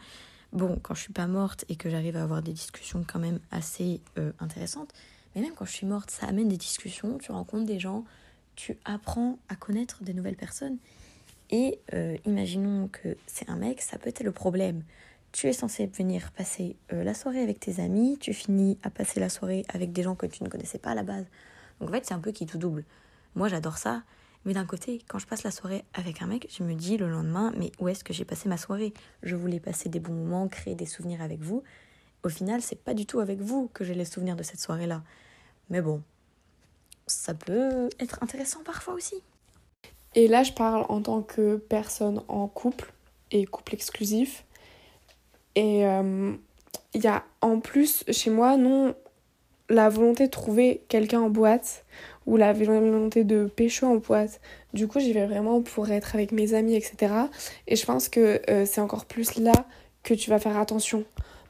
Bon, quand je suis pas morte et que j'arrive à avoir des discussions quand même assez euh, intéressantes, mais même quand je suis morte, ça amène des discussions, tu rencontres des gens, tu apprends à connaître des nouvelles personnes. Et euh, imaginons que c'est un mec, ça peut être le problème. Tu es censé venir passer euh, la soirée avec tes amis, tu finis à passer la soirée avec des gens que tu ne connaissais pas à la base. Donc en fait, c'est un peu qui tout double. Moi, j'adore ça. Mais d'un côté, quand je passe la soirée avec un mec, je me dis le lendemain, mais où est-ce que j'ai passé ma soirée? Je voulais passer des bons moments, créer des souvenirs avec vous. Au final, c'est pas du tout avec vous que j'ai les souvenirs de cette soirée-là. Mais bon, ça peut être intéressant parfois aussi. Et là, je parle en tant que personne en couple et couple exclusif. Et il euh, y a en plus chez moi, non, la volonté de trouver quelqu'un en boîte ou la volonté de pécho en boîte. Du coup, j'y vais vraiment pour être avec mes amis, etc. Et je pense que euh, c'est encore plus là que tu vas faire attention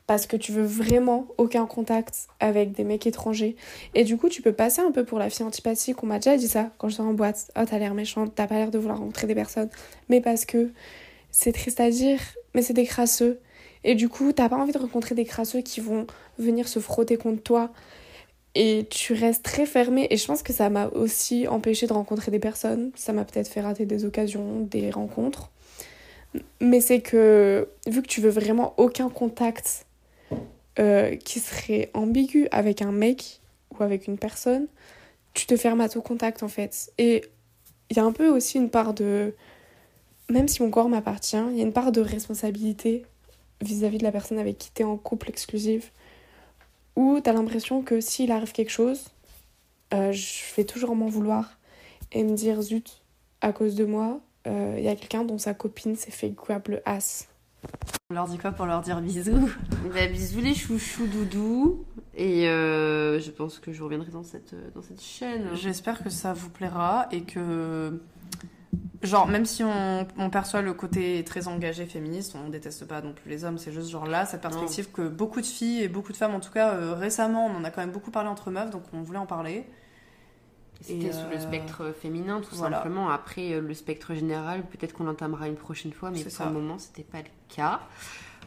parce que tu veux vraiment aucun contact avec des mecs étrangers. Et du coup, tu peux passer un peu pour la fille antipathique. On m'a déjà dit ça quand j'étais en boîte. Oh, t'as l'air méchante, t'as pas l'air de vouloir rencontrer des personnes. Mais parce que c'est triste à dire, mais c'est des crasseux. Et du coup, t'as pas envie de rencontrer des crasseux qui vont venir se frotter contre toi. Et tu restes très fermé. Et je pense que ça m'a aussi empêché de rencontrer des personnes. Ça m'a peut-être fait rater des occasions, des rencontres. Mais c'est que, vu que tu veux vraiment aucun contact euh, qui serait ambigu avec un mec ou avec une personne, tu te fermes à tout contact en fait. Et il y a un peu aussi une part de. Même si mon corps m'appartient, il y a une part de responsabilité vis-à-vis de la personne avec qui tu es en couple exclusif, où tu as l'impression que s'il arrive quelque chose, euh, je vais toujours m'en vouloir et me dire zut, à cause de moi, euh, il y a quelqu'un dont sa copine s'est fait grab le as. On leur dit quoi pour leur dire bisous bah, Bisous les chouchous doudous. Et euh, je pense que je reviendrai dans cette, dans cette chaîne. J'espère que ça vous plaira et que Genre, même si on, on perçoit le côté très engagé féministe, on déteste pas non plus les hommes, c'est juste genre là, cette perspective que beaucoup de filles et beaucoup de femmes, en tout cas euh, récemment, on en a quand même beaucoup parlé entre meufs, donc on voulait en parler. C'était sur le euh, spectre féminin, tout voilà. simplement. Après, euh, le spectre général, peut-être qu'on l'entamera une prochaine fois, mais pour ça. le moment, c'était pas le cas.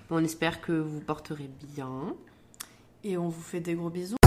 On espère que vous porterez bien. Et on vous fait des gros bisous.